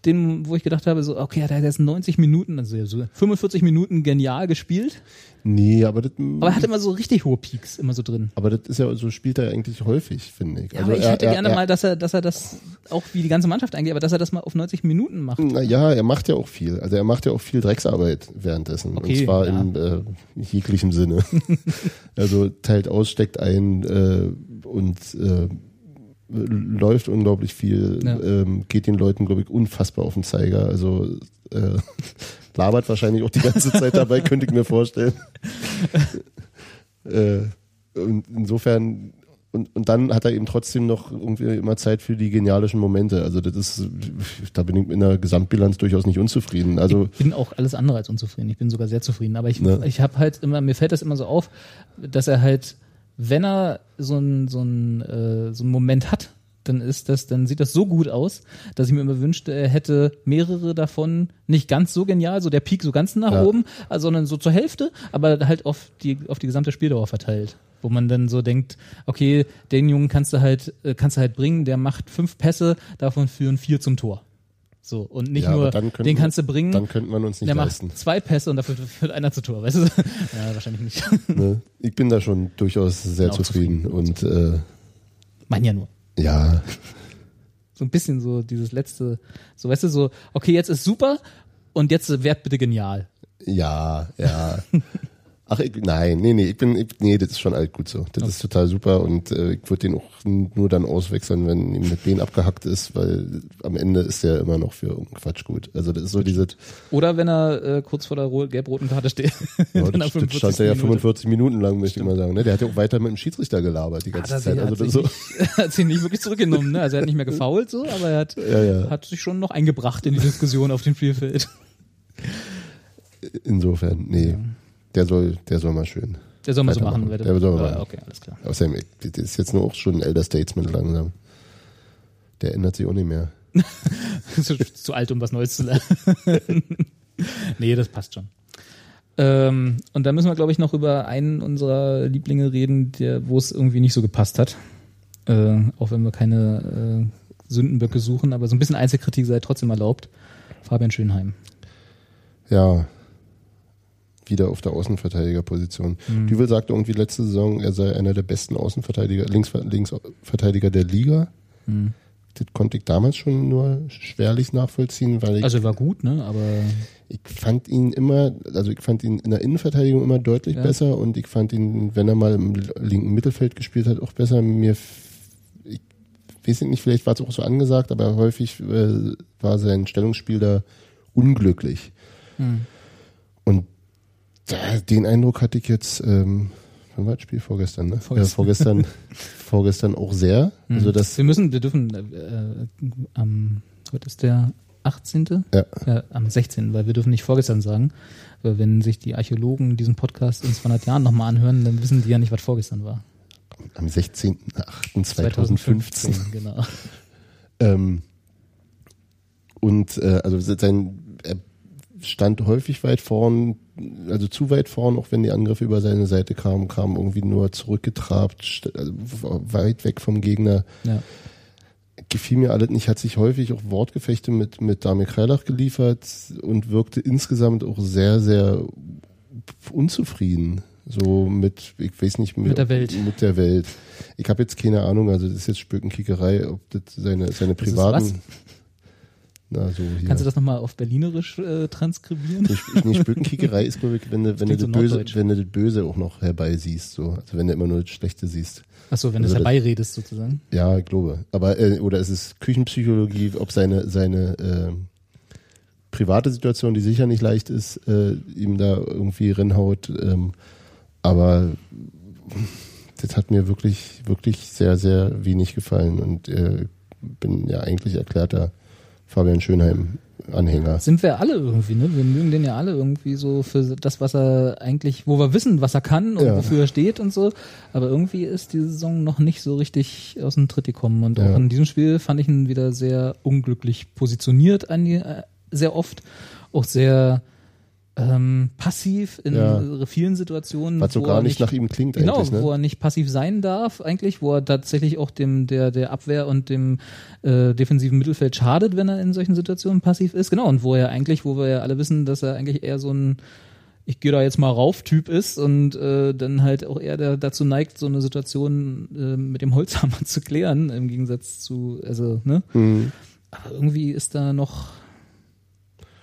A: den, wo ich gedacht habe, so, okay, der hat jetzt 90 Minuten, also so 45 Minuten genial gespielt,
B: Nee, aber das,
A: aber er hatte immer so richtig hohe Peaks immer so drin.
B: aber das ist ja, so spielt er eigentlich häufig, finde ich.
A: Ja, aber ich
B: er-
A: hätte
B: er-
A: gerne
B: er,
A: mal, dass er, dass er das auch wie die ganze Mannschaft eigentlich, aber dass er das mal auf 90 Minuten macht.
B: Na ja, er macht ja auch viel. Also er macht ja auch viel Drecksarbeit währenddessen.
A: Okay,
B: und zwar
A: ja.
B: in äh, jeglichem Sinne. also teilt aus, steckt ein äh, und äh, läuft unglaublich viel,
A: Ja.
B: ähm, geht den Leuten, glaube ich, unfassbar auf den Zeiger. Also äh, labert wahrscheinlich auch die ganze Zeit dabei, könnte ich mir vorstellen. äh, und insofern und, und dann hat er eben trotzdem noch irgendwie immer Zeit für die genialischen Momente. Also das ist, da bin ich in der Gesamtbilanz durchaus nicht unzufrieden. Also
A: Ich bin auch alles andere als unzufrieden. Ich bin sogar sehr zufrieden. Aber ich,
B: Ne.
A: ich habe halt immer, mir fällt das immer so auf, dass er halt, wenn er so ein so ein äh, so einen Moment hat, dann ist das, dann sieht das so gut aus, dass ich mir immer wünschte, er hätte mehrere davon nicht ganz so genial, so der Peak so ganz nach
B: Ja.
A: oben, also, sondern so zur Hälfte, aber halt auf die auf die gesamte Spieldauer verteilt. Wo man dann so denkt, okay, den Jungen kannst du halt, äh, kannst du halt bringen, der macht fünf Pässe, davon führen vier zum Tor. So, und nicht
B: Ja,
A: nur, den kannst du bringen,
B: dann könnte man uns nicht
A: der
B: leisten.
A: macht zwei Pässe und dafür führt einer zu Tor, weißt du? Ja, wahrscheinlich nicht.
B: Ne? Ich bin da schon durchaus sehr
A: auch
B: zufrieden. Und äh,
A: Mein ja nur.
B: ja,
A: So ein bisschen so dieses letzte, so weißt du, so, okay, jetzt ist super und jetzt werd bitte genial.
B: ja, ja. Ach, ich, nein, nee, nee, ich bin, ich, nee, das ist schon alt gut so. Das ist total super und äh, ich würde den auch nur dann auswechseln, wenn ihm das Bein abgehackt ist, weil am Ende ist der immer noch für irgendeinen Quatsch gut. Also das ist so diese,
A: Oder wenn er äh, kurz vor der ro- gelb-roten Karte steht.
B: ja, das, das
A: 45.
B: stand er ja
A: Minute.
B: 45 Minuten lang, möchte ich mal sagen. Ne? Der hat ja auch weiter mit dem Schiedsrichter gelabert die ganze
A: er
B: Zeit. Also
A: hat,
B: das so,
A: nicht, hat sich nicht wirklich zurückgenommen, ne? Also er hat nicht mehr gefoult so, aber er hat,
B: Ja, ja.
A: hat sich schon noch eingebracht in die Diskussion auf dem Spielfeld.
B: insofern, nee. Der soll, der soll mal schön.
A: Der soll mal so machen. werde-
B: Der soll mal machen.
A: okay, alles klar.
B: Außerdem, das ist jetzt nur auch schon ein Elder Statesman langsam. Der ändert sich auch nicht mehr.
A: zu, zu alt, um was Neues zu lernen. nee, das passt schon. Ähm, und da müssen wir, glaube ich, noch über einen unserer Lieblinge reden, der, wo es irgendwie nicht so gepasst hat. Äh, auch wenn wir keine äh, Sündenböcke suchen, aber so ein bisschen Einzelkritik sei trotzdem erlaubt. Fabian Schönheim.
B: Ja, wieder auf der Außenverteidigerposition.
A: Mhm.
B: Düvel sagte irgendwie letzte Saison, er sei einer der besten Außenverteidiger, Links, Linksverteidiger der Liga.
A: Mhm.
B: Das konnte ich damals schon nur schwerlich nachvollziehen, weil ich,
A: Also war gut, ne? Aber
B: ich fand ihn immer, also ich fand ihn in der Innenverteidigung immer deutlich
A: Ja.
B: besser und ich fand ihn, wenn er mal im linken Mittelfeld gespielt hat, auch besser. Mir, ich weiß nicht, vielleicht war es auch so angesagt, aber häufig äh, war sein Stellungsspiel da unglücklich.
A: hm.
B: Und da, den Eindruck hatte ich jetzt, ähm, wann war das Spiel? Vorgestern, ne?
A: Vorgestern.
B: Ja, vorgestern, vorgestern auch sehr. Also das,
A: wir müssen, wir dürfen äh, am heute ist der 18.
B: ja,
A: Ja, am 16., weil wir dürfen nicht vorgestern sagen. Weil wenn sich die Archäologen diesen Podcast in 200 Jahren nochmal anhören, dann wissen die ja nicht, was vorgestern war.
B: am 16.08.2015.
A: genau.
B: Ähm, und äh, also sein, er stand häufig weit vorn, also zu weit vorn, auch wenn die Angriffe über seine Seite kamen, kam irgendwie nur zurückgetrabt, also weit weg vom Gegner.
A: Ja.
B: gefiel mir alles nicht, hat sich häufig auch Wortgefechte mit, mit Damir Kreilach geliefert und wirkte insgesamt auch sehr, sehr unzufrieden. So mit, ich weiß nicht,
A: Mit der Welt.
B: Mit der Welt. Ich habe jetzt keine Ahnung, also das ist jetzt Spökenkickerei, ob das seine, seine
A: Das ist
B: privaten.
A: was?
B: Na, so hier.
A: Kannst du das nochmal auf Berlinerisch äh, transkribieren?
B: nicht, nicht Spökenkickerei ist, glaube ich, wenn du, wenn du
A: so
B: das Böse, wenn du das Böse auch noch herbei siehst, so. Also wenn du immer nur das Schlechte siehst.
A: Achso, wenn du
B: Also
A: es
B: das-
A: herbeiredest sozusagen.
B: Ja, ich glaube. Aber äh, oder es ist Küchenpsychologie, ob seine seine äh, private Situation, die sicher nicht leicht ist, äh, ihm da irgendwie reinhaut. Ähm, aber das hat mir wirklich wirklich sehr sehr wenig gefallen und äh, bin ja eigentlich erklärter Fabian Schönheim Anhänger.
A: Sind wir alle irgendwie, ne? Wir mögen den ja alle irgendwie so für das, was er eigentlich, wo wir wissen, was er kann und
B: Ja.
A: wofür er steht und so. Aber irgendwie ist die Saison noch nicht so richtig aus dem Tritt gekommen. Und
B: Ja.
A: auch in diesem Spiel fand ich ihn wieder sehr unglücklich positioniert, an die, äh, sehr oft. Auch sehr, ähm, passiv in
B: Ja.
A: äh, vielen Situationen.
B: Was so
A: wo
B: gar
A: er
B: nicht nach ihm klingt
A: Genau,
B: eigentlich, ne?
A: wo er nicht passiv sein darf eigentlich, wo er tatsächlich auch dem der der Abwehr und dem äh, defensiven Mittelfeld schadet, wenn er in solchen Situationen passiv ist. Genau, und wo er eigentlich, wo wir ja alle wissen, dass er eigentlich eher so ein ich gehe da jetzt mal rauf Typ ist und äh, dann halt auch eher der, dazu neigt, so eine Situation äh, mit dem Holzhammer zu klären, im Gegensatz zu, also, ne?
B: Mhm.
A: Aber irgendwie ist da noch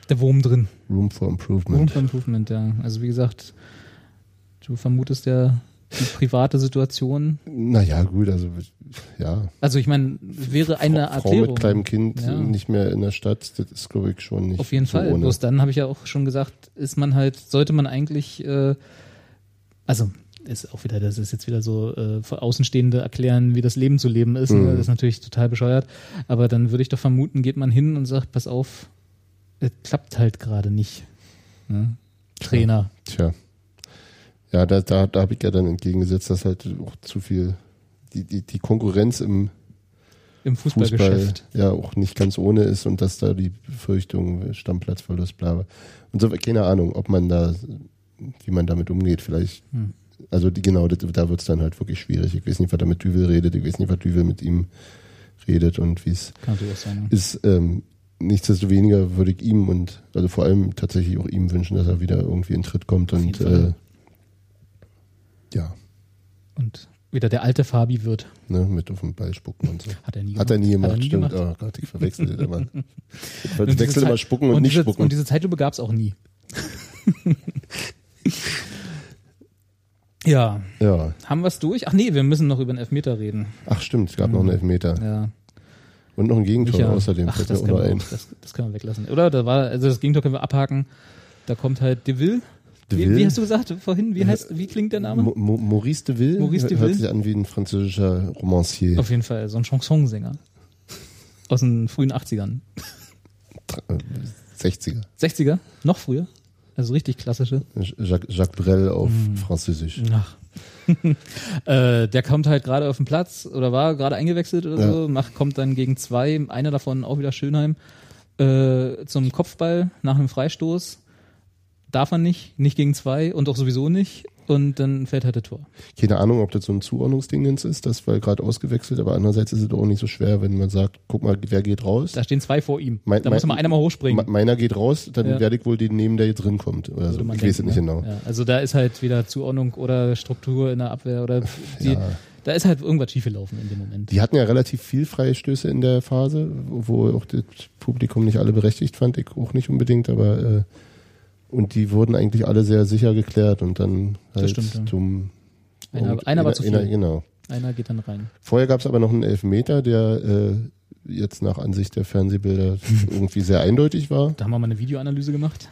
A: der Wurm drin.
B: Room for
A: Room
B: Improvement.
A: for Improvement, ja. Also wie gesagt, du vermutest ja die private Situation.
B: Naja, gut, also ja.
A: Also ich meine, wäre eine
B: Frau
A: Erklärung.
B: mit kleinem Kind
A: Ja.
B: nicht mehr in der Stadt, das ist, glaube ich, schon nicht
A: Auf jeden
B: so
A: Fall.
B: ohne.
A: Bloß dann habe ich ja auch schon gesagt, ist man halt, sollte man eigentlich, äh, also ist auch wieder, das ist jetzt wieder so äh, für Außenstehende erklären, wie das Leben zu leben ist. Ne?
B: Mhm.
A: Das ist natürlich total bescheuert. Aber dann würde ich doch vermuten, geht man hin und sagt, pass auf, es klappt halt gerade nicht. Ne? Trainer.
B: Tja. Ja, da, da, da habe ich ja dann entgegengesetzt, dass halt auch zu viel die, die, die Konkurrenz im
A: Im
B: Fußball
A: Fußballgeschäft.
B: ja auch nicht ganz ohne ist und dass da die Befürchtung, Stammplatzverlust, bla bla. Und so, keine Ahnung, ob man da, wie man damit umgeht, vielleicht.
A: Hm.
B: Also die, genau, das, da wird's dann halt wirklich schwierig. Ich weiß nicht, was er mit Düvel redet, ich weiß nicht, was Düvel mit ihm redet und wie es ist. Ähm, nichtsdestoweniger würde ich ihm und also vor allem tatsächlich auch ihm wünschen, dass er wieder irgendwie in Tritt kommt
A: Auf
B: und äh, ja,
A: Und wieder der alte Fabi wird.
B: ne, mit auf den Ball spucken und so.
A: Hat er nie
B: Hat er nie gemacht,
A: Hat er nie
B: stimmt.
A: gemacht.
B: Oh Gott, ich verwechsel das immer. Ich
A: Und
B: verwechsel immer spucken und, nicht
A: diese,
B: spucken.
A: Und diese Zeitlupe gab es auch nie. ja,
B: ja.
A: haben wir es durch? Ach nee, wir müssen noch über den Elfmeter reden.
B: Ach stimmt, es gab noch einen Elfmeter.
A: Ja.
B: Und noch ein Gegentor
A: Micha.
B: außerdem.
A: Ach, das
B: mir
A: können,
B: auch
A: das, das können wir weglassen. Oder? Da war, also das Gegentor können wir abhaken. Da kommt halt De Ville.
B: De
A: Wie, wie hast du gesagt vorhin? Wie heißt, wie klingt der Name?
B: Mo Mo Maurice de Ville
A: Maurice de
B: hört sich an wie ein französischer Romancier.
A: Auf jeden Fall, so ein Chansonsänger. Aus den frühen 80ern.
B: Äh, 60er.
A: 60er? Noch früher? Also richtig klassische.
B: Jacques, Jacques Brel auf
A: Hm.
B: Französisch.
A: Ach. äh, der kommt halt gerade auf den Platz oder war gerade eingewechselt oder
B: Ja.
A: so, macht, kommt dann gegen zwei, einer davon auch wieder Schönheim, äh, zum Kopfball nach einem Freistoß. Darf er nicht, nicht gegen zwei und auch sowieso nicht. Und dann fällt halt das Tor.
B: Keine Ahnung, ob das so ein Zuordnungsdingens ist, das war gerade ausgewechselt, aber andererseits ist es auch nicht so schwer, wenn man sagt, guck mal, wer geht raus?
A: Da stehen zwei vor ihm.
B: Mein-
A: da muss
B: mein-
A: mal einer mal hochspringen.
B: Me- Meiner geht raus, dann
A: Ja.
B: werde ich wohl den nehmen, der jetzt drin kommt. Oder so. Ich weiß es nicht
A: ne?
B: genau.
A: Ja, also da ist halt wieder Zuordnung oder Struktur in der Abwehr oder die,
B: Ja.
A: da ist halt irgendwas schiefgelaufen in dem Moment.
B: Die hatten ja relativ viel freie Stöße in der Phase, wo auch das Publikum nicht alle berechtigt fand, ich auch nicht unbedingt, aber äh, und die wurden eigentlich alle sehr sicher geklärt und dann halt
A: stimmt, ja.
B: zum
A: Einer- einer war zu viel.
B: genau.
A: Einer geht dann rein.
B: Vorher gab es aber noch einen Elfmeter, der äh, jetzt nach Ansicht der Fernsehbilder irgendwie sehr eindeutig war.
A: Da haben wir mal eine Videoanalyse gemacht.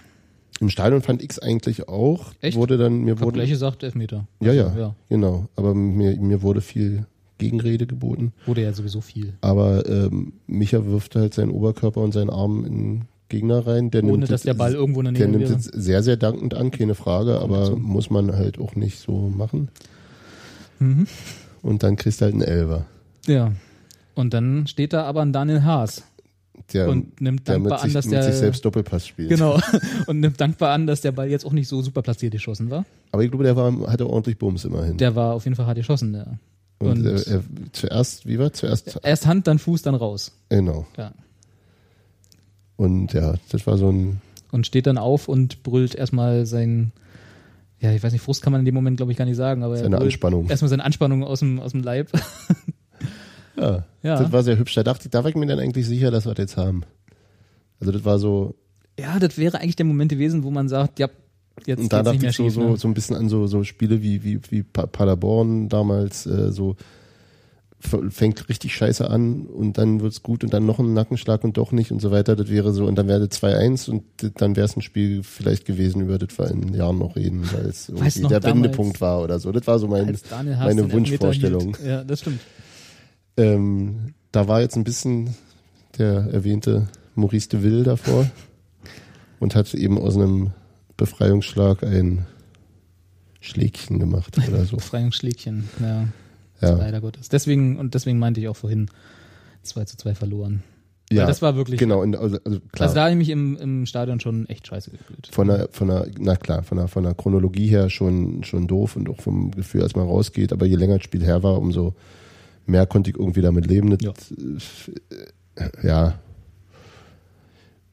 B: Im Stadion fand ich es eigentlich auch.
A: Echt?
B: Wurde dann mir wurde
A: gleich gesagt, Elfmeter.
B: ja, ja
A: ja.
B: genau. Aber mir mir wurde viel Gegenrede geboten.
A: Wurde ja sowieso viel.
B: Aber ähm, Micha wirft halt seinen Oberkörper und seinen Arm in Gegner rein. Der
A: Ohne
B: nimmt
A: dass der Ball irgendwo in der
B: Der
A: Nähe
B: nimmt
A: wäre.
B: es sehr, sehr dankend an, keine Frage, aber
A: so.
B: muss man halt auch nicht so machen.
A: Mhm.
B: Und dann kriegst du halt einen Elver.
A: Ja. Und dann steht da aber ein Daniel Haas
B: Der,
A: und nimmt
B: der
A: dankbar an,
B: sich,
A: dass
B: mit
A: der
B: sich selbst Doppelpass spielt.
A: genau und nimmt dankbar an, dass der Ball jetzt auch nicht so super platziert geschossen war.
B: Aber ich glaube, der war, hatte ordentlich Bums immerhin.
A: Der war auf jeden Fall hart geschossen. Ja.
B: und
A: und-
B: er, er, zuerst, wie war zuerst?
A: Erst Hand, dann Fuß, dann raus.
B: Genau.
A: Ja.
B: Und ja, das war so ein,
A: Und steht dann auf und brüllt erstmal sein, ja, ich weiß nicht, Frust kann man in dem Moment, glaube ich, gar nicht sagen, aber er
B: Seine Anspannung.
A: Erstmal seine Anspannung aus dem, aus dem Leib.
B: ja,
A: Ja.
B: das war sehr hübsch. Da dachte ich, da war ich mir dann eigentlich sicher, dass wir das jetzt haben. Also das war so,
A: ja, das wäre eigentlich der Moment gewesen, wo man sagt, ja, jetzt
B: und da dachte ich so,
A: schief.
B: so,
A: ne?
B: so ein bisschen an so, so Spiele wie, wie, wie Pa- Paderborn damals, äh, so fängt richtig scheiße an und dann wird's gut und dann noch ein Nackenschlag und doch nicht und so weiter. Das wäre so, und dann wäre das 2-1 und dann wäre es ein Spiel vielleicht gewesen, über das wir in Jahren noch reden, weil es irgendwie
A: noch
B: der
A: damals,
B: Wendepunkt war oder so. Das war so mein, meine Wunschvorstellung.
A: Ja, das stimmt.
B: Ähm, da war jetzt ein bisschen der erwähnte Maurice de Ville davor und hat eben aus einem Befreiungsschlag ein Schlägchen gemacht oder so.
A: Befreiungsschlägchen, ja,
B: Ja.
A: leider Gottes. Deswegen, und deswegen meinte ich auch vorhin, 2 zu 2 verloren. Weil das war wirklich.
B: Genau, und also, also klar.
A: Also da habe ich mich im, im Stadion schon echt scheiße gefühlt.
B: von der, von der, na klar, von der, von der Chronologie her schon, schon doof und auch vom Gefühl, als man rausgeht, aber je länger das Spiel her war, umso mehr konnte ich irgendwie damit leben. Das,
A: Ja.
B: äh, ja.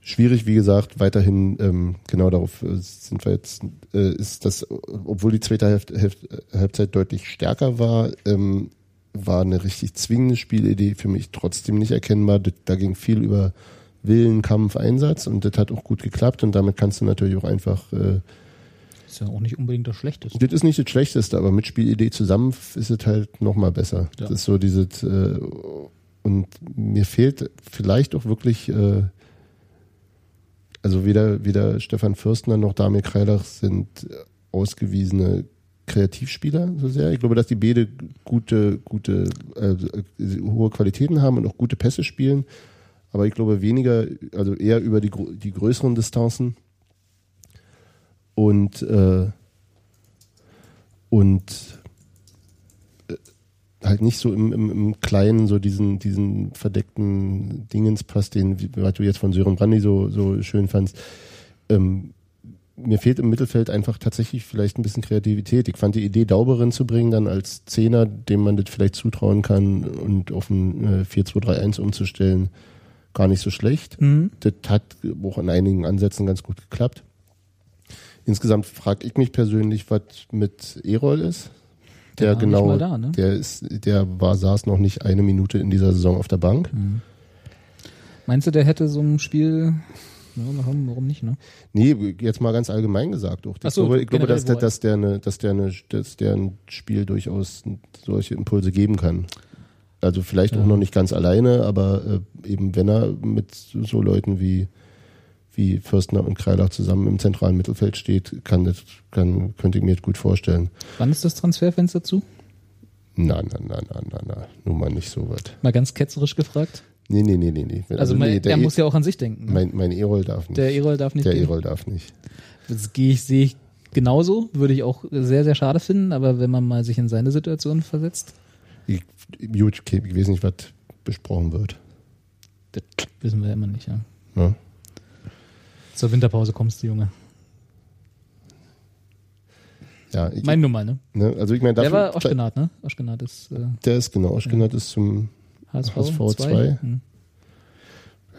B: Schwierig, wie gesagt, weiterhin, ähm, genau darauf äh, sind wir jetzt, äh, ist das, obwohl die zweite Hälfte, Hälfte, Halbzeit deutlich stärker war, ähm, war eine richtig zwingende Spielidee für mich trotzdem nicht erkennbar. Das, da ging viel über Willen, Kampf, Einsatz und das hat auch gut geklappt und damit kannst du natürlich auch einfach, äh,
A: Ist ja auch nicht unbedingt das Schlechteste.
B: das ist nicht das Schlechteste, aber mit Spielidee zusammen ist es halt nochmal besser.
A: Ja.
B: Das ist so dieses, äh, und mir fehlt vielleicht auch wirklich, äh, also weder, weder Stefan Fürstner noch Damir Kreilach sind ausgewiesene Kreativspieler so sehr. Ich glaube, dass die beide gute, gute, äh, hohe Qualitäten haben und auch gute Pässe spielen. Aber ich glaube weniger, also eher über die, die größeren Distanzen. Und, äh, und halt nicht so im, im, im Kleinen so diesen, diesen verdeckten Dingenspass, den, was du jetzt von Sören Brandy so, so schön fandst. Ähm, mir fehlt im Mittelfeld einfach tatsächlich vielleicht ein bisschen Kreativität. Ich fand die Idee, Dauberin zu bringen, dann als Zehner, dem man das vielleicht zutrauen kann und auf ein äh, 4-2-3-1 umzustellen, gar nicht so schlecht.
A: Mhm.
B: Das hat auch an einigen Ansätzen ganz gut geklappt. Insgesamt frage ich mich persönlich, was mit Erol ist.
A: Der
B: Der, genau,
A: da, ne?
B: der ist, der war, saß noch nicht eine Minute in dieser Saison auf der Bank.
A: Meinst du, der hätte so ein Spiel. Ja, warum, warum nicht, ne?
B: Nee, jetzt mal ganz allgemein gesagt auch. Ich
A: so,
B: glaube, ich glaube dass, der, dass, der eine, dass, der eine, dass der ein Spiel durchaus solche Impulse geben kann. Also vielleicht
A: Ja.
B: auch noch nicht ganz alleine, aber äh, eben wenn er mit so Leuten wie, wie Fürstner und Kreilach zusammen im zentralen Mittelfeld steht, kann das, kann, könnte ich mir das gut vorstellen.
A: Wann ist das Transferfenster zu?
B: Na, na, na, na, na, na, nun mal nicht so was.
A: Mal ganz ketzerisch gefragt.
B: Nee, nee, nee, nee, nee.
A: Also, mein,
B: nee,
A: der,
B: E-
A: muss ja auch an sich denken. Ne?
B: mein, mein Erol darf nicht.
A: der Erol darf nicht
B: der
A: gehen.
B: Erol darf nicht.
A: Das gehe ich, sehe ich genauso, würde ich auch sehr, sehr schade finden, aber wenn man mal sich in seine Situation versetzt,
B: Ich, gut, ich weiß nicht, was besprochen wird.
A: das wissen wir ja immer nicht, ja.
B: Ne?
A: Zur Winterpause kommst du, Junge.
B: Ja, ich,
A: Mein Nummer, ne?
B: ne, also ich meine,
A: Der war Oschgenat, ne? Oschgenat ist äh,
B: der ist genau, Oschgenat ist zum,
A: HSV,
B: HSV
A: 2.
B: zwei.
A: Hm.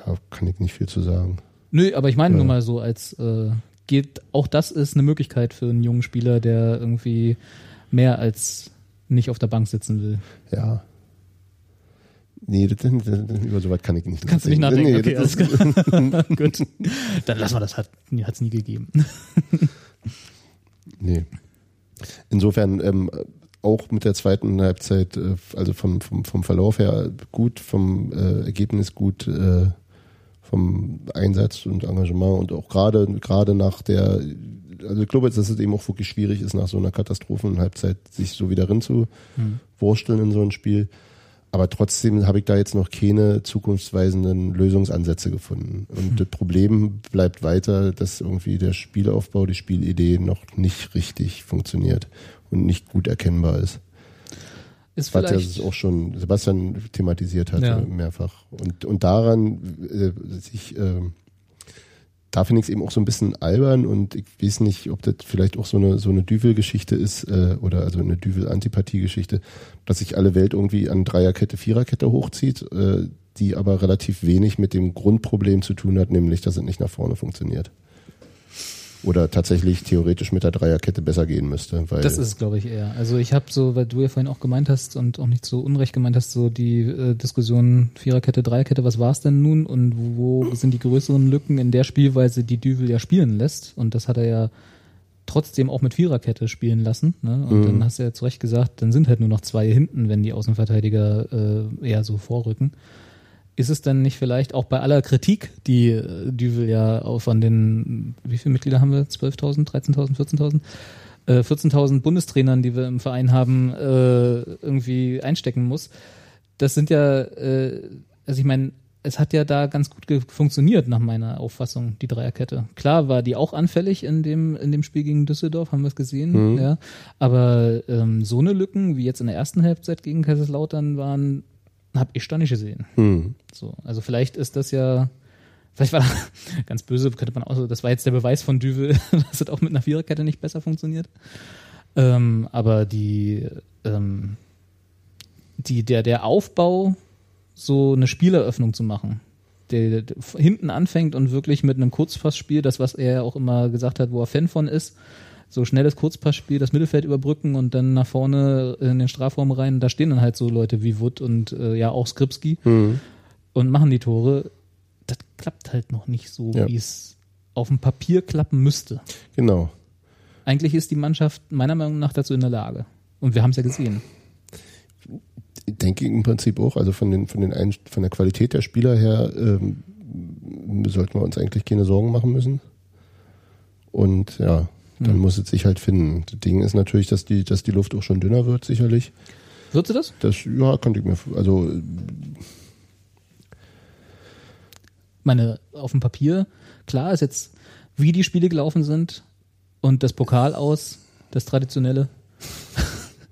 B: ja, kann ich nicht viel zu sagen.
A: Nö, aber ich meine
B: Ja.
A: nur mal so als äh, geht, auch das ist eine Möglichkeit für einen jungen Spieler, der irgendwie mehr als nicht auf der Bank sitzen will.
B: Ja. Nee, das, das, das, über sowas kann ich nicht
A: Kannst du nicht nachdenken, okay, alles klar. Gut. Dann lassen wir das, hat es nie gegeben.
B: Nee. Insofern ähm, auch mit der zweiten Halbzeit, äh, also vom, vom, vom Verlauf her gut, vom äh, Ergebnis gut, äh, vom Einsatz und Engagement und auch gerade gerade nach der, also ich glaube jetzt, dass es eben auch wirklich schwierig ist, nach so einer Katastrophenhalbzeit sich so wieder rein zu wursteln in so ein Spiel. Aber trotzdem habe ich da jetzt noch keine zukunftsweisenden Lösungsansätze gefunden. Und das Problem bleibt weiter, dass irgendwie der Spielaufbau, die Spielidee noch nicht richtig funktioniert und nicht gut erkennbar ist.
A: Ist
B: Was ja auch schon Sebastian thematisiert hatte
A: Ja.
B: mehrfach. Und, und daran äh, sich, äh, da finde ich es eben auch so ein bisschen albern und ich weiß nicht, ob das vielleicht auch so eine so eine Düvel-Geschichte ist äh, oder also eine Düvel-Antipathie-Geschichte, dass sich alle Welt irgendwie an Dreierkette, Viererkette hochzieht, äh, die aber relativ wenig mit dem Grundproblem zu tun hat, nämlich dass es nicht nach vorne funktioniert. Oder tatsächlich theoretisch mit der Dreierkette besser gehen müsste. Weil
A: das ist glaube ich, eher. Also ich habe so, weil du ja vorhin auch gemeint hast und auch nicht so unrecht gemeint hast, so die äh, Diskussion Viererkette, Dreierkette, was war es denn nun und wo sind die größeren Lücken in der Spielweise, die Düvel ja spielen lässt? Und das hat er ja trotzdem auch mit Viererkette spielen lassen. Ne? Und
B: Mhm.
A: dann hast du ja zu Recht gesagt, dann sind halt nur noch zwei hinten, wenn die Außenverteidiger äh, eher so vorrücken. Ist es dann nicht vielleicht auch bei aller Kritik, die äh, Düvel ja auch von den, wie viele Mitglieder haben wir? 12.000, 13.000, 14.000? Äh, 14.000 Bundestrainern, die wir im Verein haben, äh, irgendwie einstecken muss. Das sind ja, äh, also ich meine, es hat ja da ganz gut funktioniert nach meiner Auffassung, die Dreierkette. Klar war die auch anfällig in dem, in dem Spiel gegen Düsseldorf, haben wir es gesehen,
B: Mhm.
A: ja. Aber ähm, so eine Lücken wie jetzt in der ersten Halbzeit gegen Kaiserslautern waren habe ich da nicht gesehen.
B: Hm.
A: So, also vielleicht ist das ja, vielleicht war da, ganz böse, könnte man auch so, das war jetzt der Beweis von Düvel, dass es auch mit einer Viererkette nicht besser funktioniert. Ähm, aber die, ähm, die, der, der Aufbau, so eine Spieleröffnung zu machen, der, der hinten anfängt und wirklich mit einem Kurzpassspiel, das, was er auch immer gesagt hat, wo er Fan von ist, so schnelles Kurzpassspiel, das Mittelfeld überbrücken und dann nach vorne in den Strafraum rein. Da stehen dann halt so Leute wie Wood und äh, ja auch Skripski
B: Hm.
A: und machen die Tore. Das klappt halt noch nicht so,
B: Ja.
A: wie es auf dem Papier klappen müsste.
B: Genau.
A: Eigentlich ist die Mannschaft meiner Meinung nach dazu in der Lage. Und wir haben es ja gesehen.
B: Ich denke im Prinzip auch, also von den, von den Ein von der Qualität der Spieler her ähm, sollten wir uns eigentlich keine Sorgen machen müssen. Und ja, dann
A: Hm.
B: muss es sich halt finden. Das Ding ist natürlich, dass die, dass die Luft auch schon dünner wird, sicherlich.
A: Wird sie das?
B: Das, ja, könnte ich mir, also
A: meine, auf dem Papier, klar ist jetzt, wie die Spiele gelaufen sind und das Pokal aus, das traditionelle.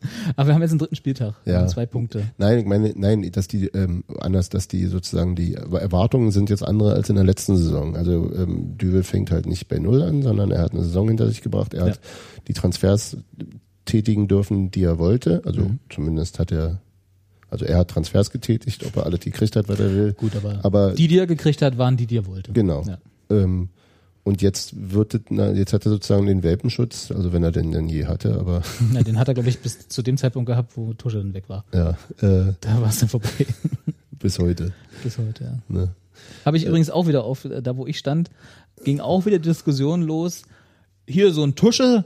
A: Aber wir haben jetzt einen dritten Spieltag.
B: Ja.
A: Zwei Punkte.
B: Nein, ich meine, nein, dass die ähm, anders, dass die sozusagen die Erwartungen sind jetzt andere als in der letzten Saison. Also ähm, Düvel fängt halt nicht bei null an, sondern er hat eine Saison hinter sich gebracht. Er
A: Ja.
B: hat die Transfers tätigen dürfen, die er wollte. Also
A: Mhm.
B: zumindest hat er, also er hat Transfers getätigt, ob er alle die gekriegt hat, was er will.
A: Gut, aber,
B: Aber
A: die, die er gekriegt hat, waren die, die er wollte.
B: genau.
A: Ja.
B: Ähm, und jetzt wird na, jetzt hat er sozusagen den Welpenschutz, also wenn er den denn je hatte, aber
A: Na, den hat er, glaube ich, bis zu dem Zeitpunkt gehabt, wo Tusche dann weg war.
B: ja, äh,
A: Da war es dann vorbei.
B: bis heute.
A: Bis heute, ja.
B: Ne?
A: Habe ich übrigens auch wieder auf, äh, da wo ich stand, ging auch wieder Diskussion los. Hier so ein Tusche,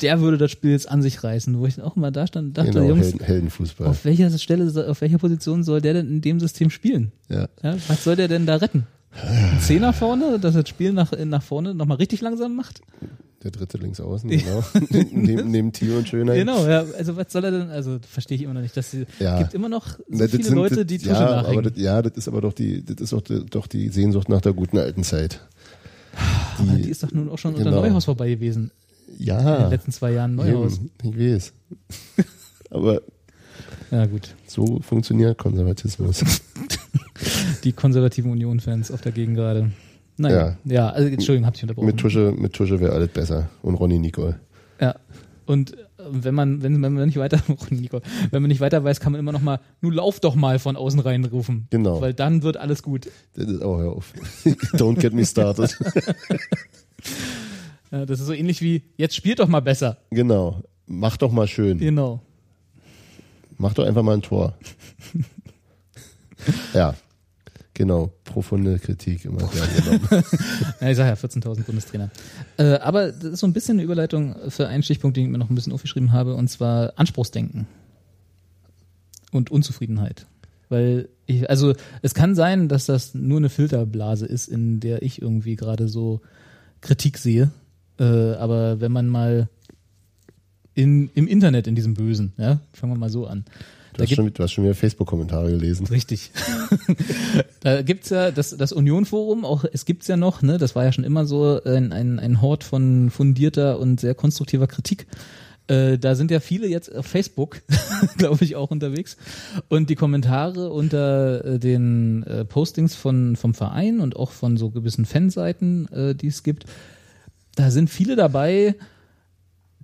A: der würde das Spiel jetzt an sich reißen, wo ich auch mal da stand und dachte,
B: Genau,
A: Jungs,
B: Helden, Heldenfußball.
A: auf welcher Stelle, auf welcher Position soll der denn in dem System spielen?
B: ja.
A: Ja, was soll der denn da retten? Ein Zehner vorne, dass das Spiel nach, nach vorne nochmal richtig langsam macht?
B: Der dritte links außen, genau. neben, neben Thiel und Schönheit.
A: Genau, ja. Also was soll er denn, also verstehe ich immer noch nicht, dass sie,
B: Ja.
A: gibt immer noch so
B: Na, das
A: viele
B: sind-
A: Leute,
B: das-
A: die Tusche
B: ja, aber
A: nachhängen.
B: das, ja, das ist aber doch die, das ist doch die, doch die Sehnsucht nach der guten alten Zeit.
A: aber die ist doch nun auch schon unter
B: genau.
A: Neuhaus vorbei gewesen. In
B: Ja,
A: den letzten zwei Jahren Neuhaus.
B: eben, ich weiß. aber
A: Ja, gut.
B: so funktioniert Konservatismus.
A: Die konservativen Union-Fans auf der Gegend gerade. Naja. Ja, also, Entschuldigung, hab ich unterbrochen.
B: mit Tusche, mit Tusche wäre alles besser. Und Ronny Nicole.
A: Ja. Und äh, wenn man, wenn, wenn man nicht weiter, oh, Nico, wenn man nicht weiter weiß, kann man immer noch mal, nun lauf doch mal von außen reinrufen.
B: Genau.
A: Weil dann wird alles gut.
B: Oh, hör auf. Don't get me started.
A: Ja, das ist so ähnlich wie, jetzt spielt doch mal besser.
B: genau. Mach doch mal schön.
A: Genau.
B: Mach doch einfach mal ein Tor. ja. Genau. Profunde Kritik immer gerne genommen.
A: Ja, ich sag ja, 14.000 Bundestrainer. Äh, aber das ist so ein bisschen eine Überleitung für einen Stichpunkt, den ich mir noch ein bisschen aufgeschrieben habe, und zwar Anspruchsdenken und Unzufriedenheit. Weil ich, also es kann sein, dass das nur eine Filterblase ist, in der ich irgendwie gerade so Kritik sehe. Äh, aber wenn man mal in, im Internet, in diesem Bösen, ja, fangen wir mal so an.
B: Du hast, schon, du hast schon wieder Facebook-Kommentare gelesen.
A: Richtig. da gibt's ja das, das Union-Forum, auch es gibt's ja noch, ne? Das war ja schon immer so ein, ein, ein Hort von fundierter und sehr konstruktiver Kritik. Äh, da sind ja viele jetzt auf Facebook, glaube ich, auch unterwegs. Und die Kommentare unter äh, den äh, Postings von, vom Verein und auch von so gewissen Fanseiten, äh, die es gibt, da sind viele dabei,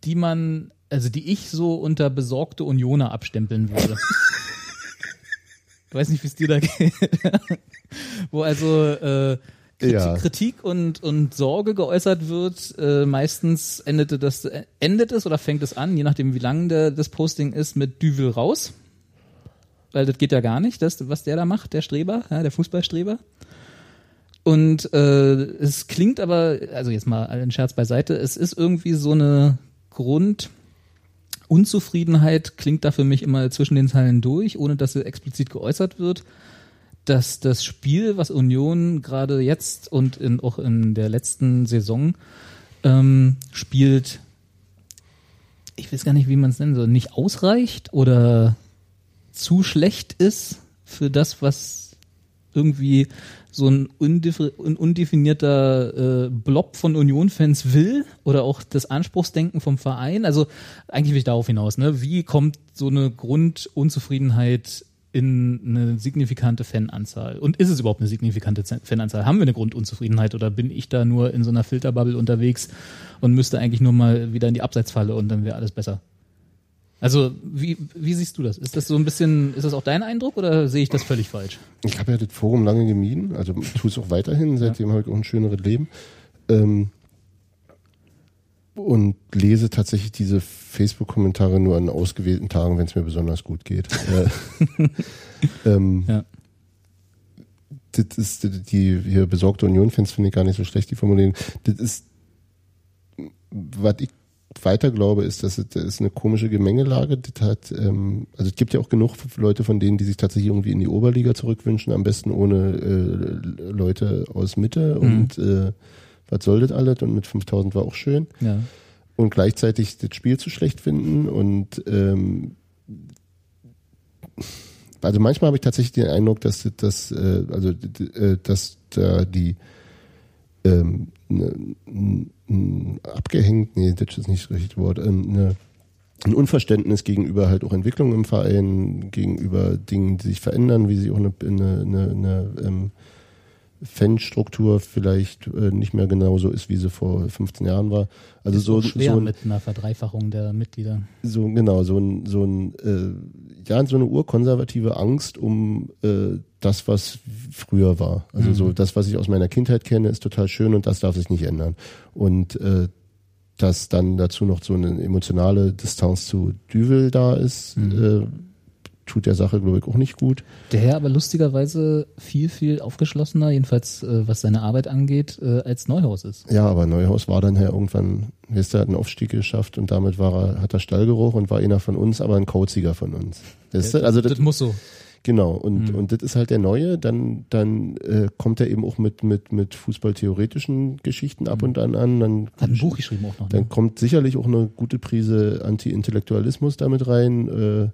A: die man, also die ich so unter besorgte Unioner abstempeln würde. Ich weiß nicht, wie es dir da geht. Wo also äh, Kritik,
B: Ja.
A: Kritik und, und Sorge geäußert wird. Äh, meistens endete das, äh, endet es oder fängt es an, je nachdem wie lang der, das Posting ist, mit Düvel raus. Weil das geht ja gar nicht, das, was der da macht, der Streber, ja, der Fußballstreber. Und äh, es klingt aber, also jetzt mal einen Scherz beiseite, es ist irgendwie so eine Grundunzufriedenheit, klingt da für mich immer zwischen den Zeilen durch, ohne dass sie explizit geäußert wird, dass das Spiel, was Union gerade jetzt und in, auch in der letzten Saison ähm, spielt, ich weiß gar nicht, wie man es nennen soll, nicht ausreicht oder zu schlecht ist für das, was irgendwie so ein, undefinierter äh, Blob von Union-Fans will oder auch das Anspruchsdenken vom Verein. Also eigentlich will ich darauf hinaus, ne? Wie kommt so eine Grundunzufriedenheit in eine signifikante Fananzahl? Und ist es überhaupt eine signifikante Fananzahl? Haben wir eine Grundunzufriedenheit oder bin ich da nur in so einer Filterbubble unterwegs und müsste eigentlich nur mal wieder in die Abseitsfalle und dann wäre alles besser? Also, wie, wie siehst du das? Ist das so ein bisschen, ist das auch dein Eindruck oder sehe ich das völlig falsch?
B: Ich habe ja das Forum lange gemieden, also tue es auch weiterhin, seitdem habe ich auch ein schöneres Leben. Ähm, und lese tatsächlich diese Facebook-Kommentare nur an ausgewählten Tagen, wenn es mir besonders gut geht. Äh, ähm,
A: Ja.
B: das ist die- hier besorgte Union-Fans finde ich gar nicht so schlecht, die Formulierung. Das ist, was ich weiter glaube, ist, dass es das ist eine komische Gemengelage. Das hat, ähm, also es gibt ja auch genug Leute von denen, die sich tatsächlich irgendwie in die Oberliga zurückwünschen, am besten ohne äh, Leute aus Mitte und äh, was soll das alles und mit 5000 war auch schön
A: Ja.
B: und gleichzeitig das Spiel zu schlecht finden und ähm, also manchmal habe ich tatsächlich den Eindruck, dass das äh, also äh, dass da die ähm, ne, abgehängt, nee, das ist nicht das richtige Wort, ähm, ne, ein Unverständnis gegenüber halt auch Entwicklung im Verein, gegenüber Dingen, die sich verändern, wie sie auch eine, eine, eine, eine ähm, Fanstruktur vielleicht äh, nicht mehr genauso ist, wie sie vor 15 Jahren war. Also
A: ist
B: so,
A: schwer
B: so, ein-
A: mit einer Verdreifachung der Mitglieder.
B: so genau so ein so ein äh, ja so eine urkonservative Angst um äh, das was früher war also so das was ich aus meiner Kindheit kenne ist total schön und das darf sich nicht ändern und äh, dass dann dazu noch so eine emotionale Distanz zu Düvel da ist äh, tut der Sache glaube ich auch nicht gut
A: Der Herr aber lustigerweise viel, viel aufgeschlossener, jedenfalls äh, was seine Arbeit angeht, äh, als Neuhaus ist.
B: ja aber Neuhaus war dann ja irgendwann du, hat einen Aufstieg geschafft und damit war er hat er Stallgeruch und war einer von uns aber ein Kauziger von uns weißt du? also
A: das, muss so.
B: Genau, und,
A: Mhm.
B: und das ist halt der Neue, dann, dann äh, kommt er eben auch mit, mit, mit fußballtheoretischen Geschichten ab und an an. Dann,
A: Mhm. Hat ein Buch geschrieben auch noch.
B: dann
A: Ne?
B: kommt sicherlich auch eine gute Prise Anti-Intellektualismus damit rein. Äh,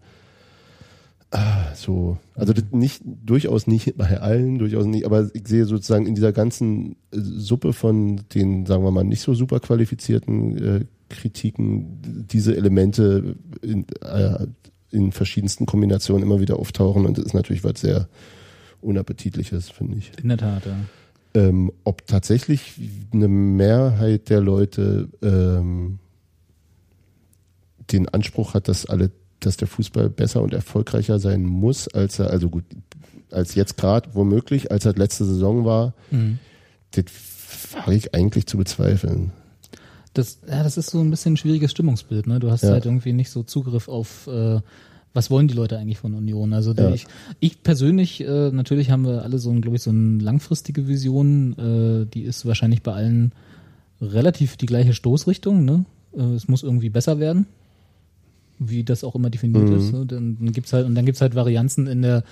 B: ah, so, also nicht, durchaus nicht bei allen, durchaus nicht, aber ich sehe sozusagen in dieser ganzen äh, Suppe von den, sagen wir mal, nicht so super qualifizierten äh, Kritiken diese Elemente in, äh, in verschiedensten Kombinationen immer wieder auftauchen und das ist natürlich was sehr unappetitliches, finde ich.
A: In der Tat, ja.
B: Ähm, ob tatsächlich eine Mehrheit der Leute ähm, den Anspruch hat, dass alle, dass der Fußball besser und erfolgreicher sein muss, als er, also gut, als jetzt gerade womöglich, als er letzte Saison war,
A: Mhm.
B: das wage ich eigentlich zu bezweifeln.
A: Das, ja, das ist so ein bisschen ein schwieriges Stimmungsbild. Ne? Du hast
B: Ja.
A: halt irgendwie nicht so Zugriff auf, äh, was wollen die Leute eigentlich von Union. Also
B: Ja.
A: ich, ich persönlich, äh, natürlich haben wir alle so, ein, glaube ich, so eine langfristige Vision. Äh, die ist wahrscheinlich bei allen relativ die gleiche Stoßrichtung. Ne? Äh, es muss irgendwie besser werden, wie das auch immer definiert
B: Mhm.
A: ist. Ne? Dann, dann gibt's halt und dann gibt's halt Varianzen in der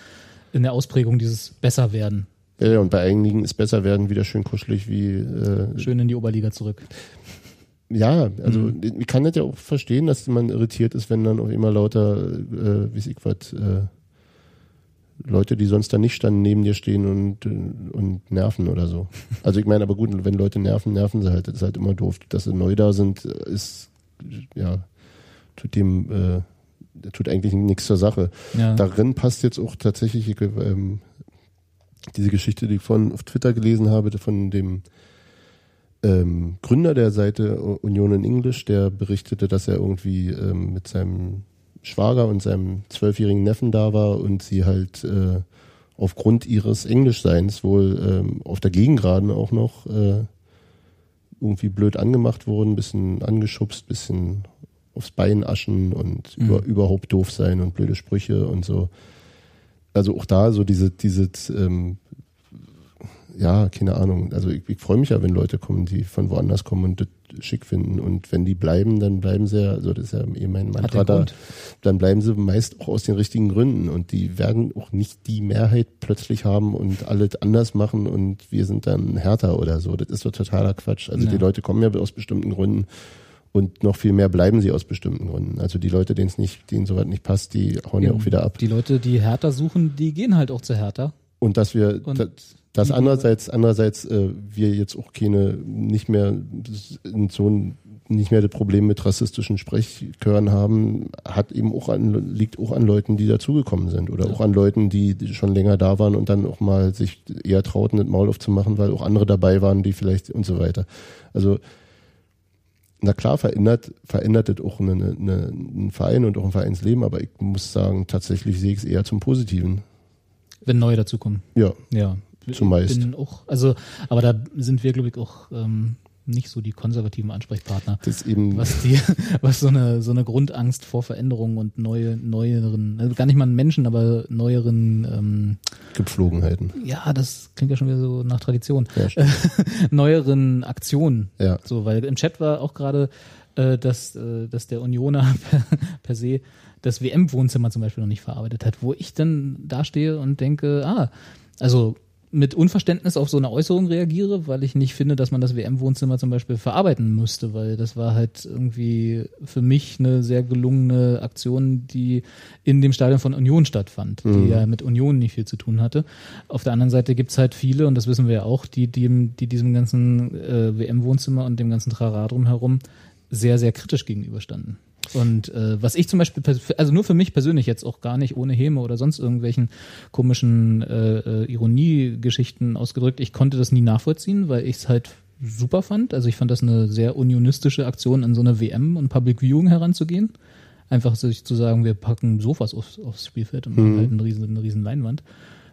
A: in der Ausprägung dieses besser werden.
B: Ja, ja, und bei einigen ist besser werden wieder schön kuschelig wie äh,
A: Schön in die Oberliga zurück.
B: Ja, also
A: Mhm.
B: ich kann das ja auch verstehen, dass man irritiert ist, wenn dann auf immer lauter, äh, wie ich was, äh, Leute, die sonst da nicht standen, neben dir stehen und, äh, und nerven oder so. Also ich meine, aber gut, wenn Leute nerven, nerven sie halt. Das ist halt immer doof. Dass sie neu da sind, ist, ja, tut dem, äh, tut eigentlich nichts zur Sache.
A: Ja.
B: Darin passt jetzt auch tatsächlich ich, ähm, diese Geschichte, die ich von auf Twitter gelesen habe, von dem ähm, Gründer der Seite Union in English, der berichtete, dass er irgendwie ähm, mit seinem Schwager und seinem zwölfjährigen Neffen da war und sie halt äh, aufgrund ihres Englischseins wohl ähm, auf der Gegengraden auch noch äh, irgendwie blöd angemacht wurden, bisschen angeschubst, bisschen aufs Bein aschen und
A: Mhm.
B: über, überhaupt doof sein und blöde Sprüche und so. Also auch da so diese, diese ähm, ja, keine Ahnung. Also ich, ich freue mich ja, wenn Leute kommen, die von woanders kommen und das schick finden. Und wenn die bleiben, dann bleiben sie ja, also das ist ja eh mein Mantra da, dann bleiben sie meist auch aus den richtigen Gründen. Und die werden auch nicht die Mehrheit plötzlich haben und alles anders machen und wir sind dann härter oder so. Das ist so totaler Quatsch. Also
A: Ja.
B: die Leute kommen ja aus bestimmten Gründen und noch viel mehr bleiben sie aus bestimmten Gründen. Also die Leute, denen es nicht, denen soweit nicht passt, die hauen ja auch wieder ab.
A: Die Leute, die Hertha suchen, die gehen halt auch zu Hertha.
B: Und dass wir
A: Und
B: das, das
A: die-
B: andererseits, andererseits äh, wir jetzt auch keine nicht mehr in so ein nicht mehr das Problem mit rassistischen Sprechchören haben, hat eben auch an, liegt auch an Leuten, die dazugekommen sind oder auch an Leuten, die schon länger da waren und dann auch mal sich eher trauten, das Maul aufzumachen, weil auch andere dabei waren, die vielleicht und so weiter. Also na klar verändert, verändert das auch eine, eine, einen Verein und auch ein Vereinsleben, aber ich muss sagen, tatsächlich sehe ich es eher zum Positiven.
A: Wenn neue dazukommen.
B: Ja,
A: Ja.
B: Zumeist.
A: Bin auch, also, aber da sind wir, glaube ich, auch ähm, nicht so die konservativen Ansprechpartner.
B: das eben,
A: was die, was so eine so eine Grundangst vor Veränderungen und neue neueren, also gar nicht mal Menschen, aber neueren, ähm,
B: Gepflogenheiten.
A: ja, das klingt ja schon wieder so nach Tradition,
B: Ja,
A: neueren Aktionen.
B: Ja.
A: So, weil im Chat war auch gerade, äh, dass, äh, dass der Unioner per, per se das WM-Wohnzimmer zum Beispiel noch nicht verarbeitet hat, wo ich dann dastehe und denke, ah, also mit Unverständnis auf so eine Äußerung reagiere, weil ich nicht finde, dass man das WM-Wohnzimmer zum Beispiel verarbeiten müsste, weil das war halt irgendwie für mich eine sehr gelungene Aktion, die in dem Stadion von Union stattfand, die ja mit Union nicht viel zu tun hatte. Auf der anderen Seite gibt's halt viele, und das wissen wir ja auch, die, die, die diesem ganzen äh, WM-Wohnzimmer und dem ganzen Trara drumherum sehr, sehr kritisch gegenüberstanden. Und äh, was ich zum Beispiel, also nur für mich persönlich jetzt auch gar nicht ohne Häme oder sonst irgendwelchen komischen äh, äh, Ironiegeschichten ausgedrückt, ich konnte das nie nachvollziehen, weil ich es halt super fand. Also ich fand das eine sehr unionistische Aktion, an so eine WM und Public Viewing heranzugehen. Einfach sich zu sagen, wir packen Sofas aufs, aufs Spielfeld und machen halt eine riesen, eine riesen Leinwand.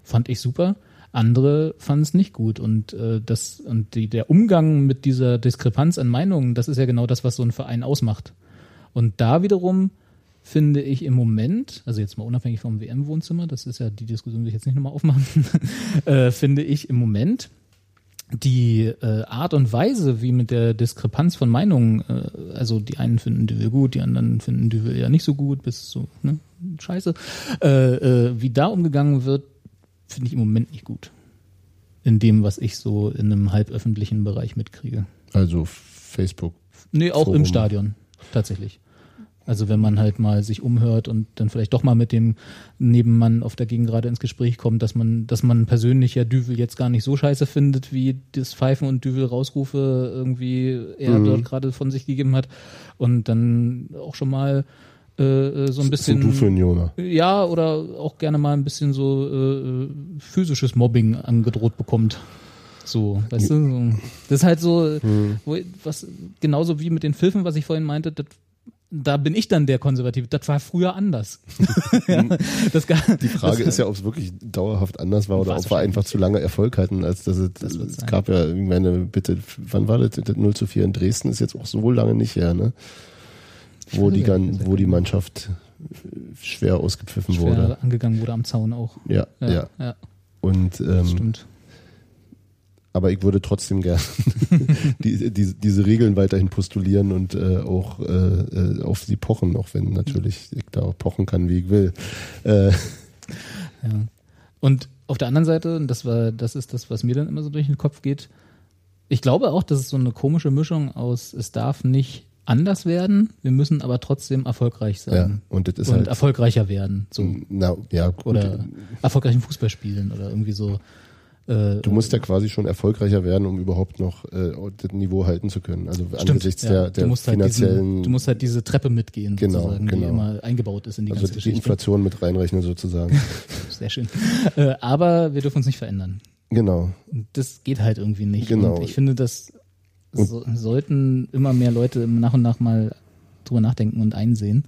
A: Fand ich super. Andere fanden es nicht gut und äh, das und die, der Umgang mit dieser Diskrepanz an Meinungen, das ist ja genau das, was so ein Verein ausmacht. Und da wiederum finde ich im Moment, also jetzt mal unabhängig vom WM-Wohnzimmer, das ist ja die Diskussion, die ich jetzt nicht nochmal aufmachen, äh, finde ich im Moment die äh, Art und Weise, wie mit der Diskrepanz von Meinungen, äh, also die einen finden Düvel gut, die anderen finden Düvel ja nicht so gut, bis so, ne, scheiße, äh, äh, wie da umgegangen wird, finde ich im Moment nicht gut. In dem, was ich so in einem halböffentlichen Bereich mitkriege.
B: Also Facebook.
A: Nee, auch
B: Forum.
A: im Stadion, tatsächlich. Also wenn man halt mal sich umhört und dann vielleicht doch mal mit dem Nebenmann auf der Gegengrade ins Gespräch kommt, dass man, dass man persönlich ja Düvel jetzt gar nicht so scheiße findet, wie das Pfeifen und Düvel Rausrufe irgendwie er dort gerade von sich gegeben hat. Und dann auch schon mal äh, äh, so ein bisschen.
B: Du für Unioner?
A: Ja, oder auch gerne mal ein bisschen so äh, physisches Mobbing angedroht bekommt. So, weißt du? Das ist halt so, wo, was genauso wie mit den Pfiffen, was ich vorhin meinte, das, da bin ich dann der Konservative. Das war früher anders. ja, das gar,
B: Die Frage ist ja, ob es wirklich dauerhaft anders war oder ob wir einfach zu lange Erfolg hatten, als dass es,
A: Das
B: es gab ja irgendwann, bitte, wann war das? Das 0 zu 4 in Dresden ist jetzt auch so lange nicht her, ne? Wo die,
A: nicht,
B: wo die Mannschaft äh, schwer ausgepfiffen
A: schwer
B: wurde.
A: angegangen wurde am Zaun auch.
B: Ja,
A: Ja,
B: ja. Und ähm,
A: stimmt.
B: Aber ich würde trotzdem gern die, die, diese Regeln weiterhin postulieren und äh, auch äh, äh, auf sie pochen, auch wenn natürlich ich da auch pochen kann, wie ich will. Äh,
A: Ja. Und auf der anderen Seite, und das war, das ist das, was mir dann immer so durch den Kopf geht, ich glaube auch, dass es so eine komische Mischung aus, es darf nicht anders werden, wir müssen aber trotzdem erfolgreich
B: ja,
A: sein.
B: und das ist
A: und
B: halt
A: erfolgreicher werden. So.
B: na, ja, gut,
A: Oder erfolgreichen Fußball spielen oder irgendwie so. Äh,
B: Du musst ja quasi schon erfolgreicher werden, um überhaupt noch äh, das Niveau halten zu können. Also
A: Stimmt,
B: angesichts
A: ja.
B: der, der
A: du musst halt
B: finanziellen,
A: diesen, du musst halt diese Treppe mitgehen,
B: Genau,
A: sozusagen,
B: genau.
A: die immer eingebaut ist in die
B: also
A: ganze
B: die
A: Geschichte.
B: Inflation mit reinrechnen sozusagen.
A: Sehr schön. Äh, aber wir dürfen uns nicht verändern.
B: genau.
A: Das geht halt irgendwie nicht.
B: Genau.
A: Und ich finde, das so, sollten immer mehr Leute nach und nach mal drüber nachdenken und einsehen.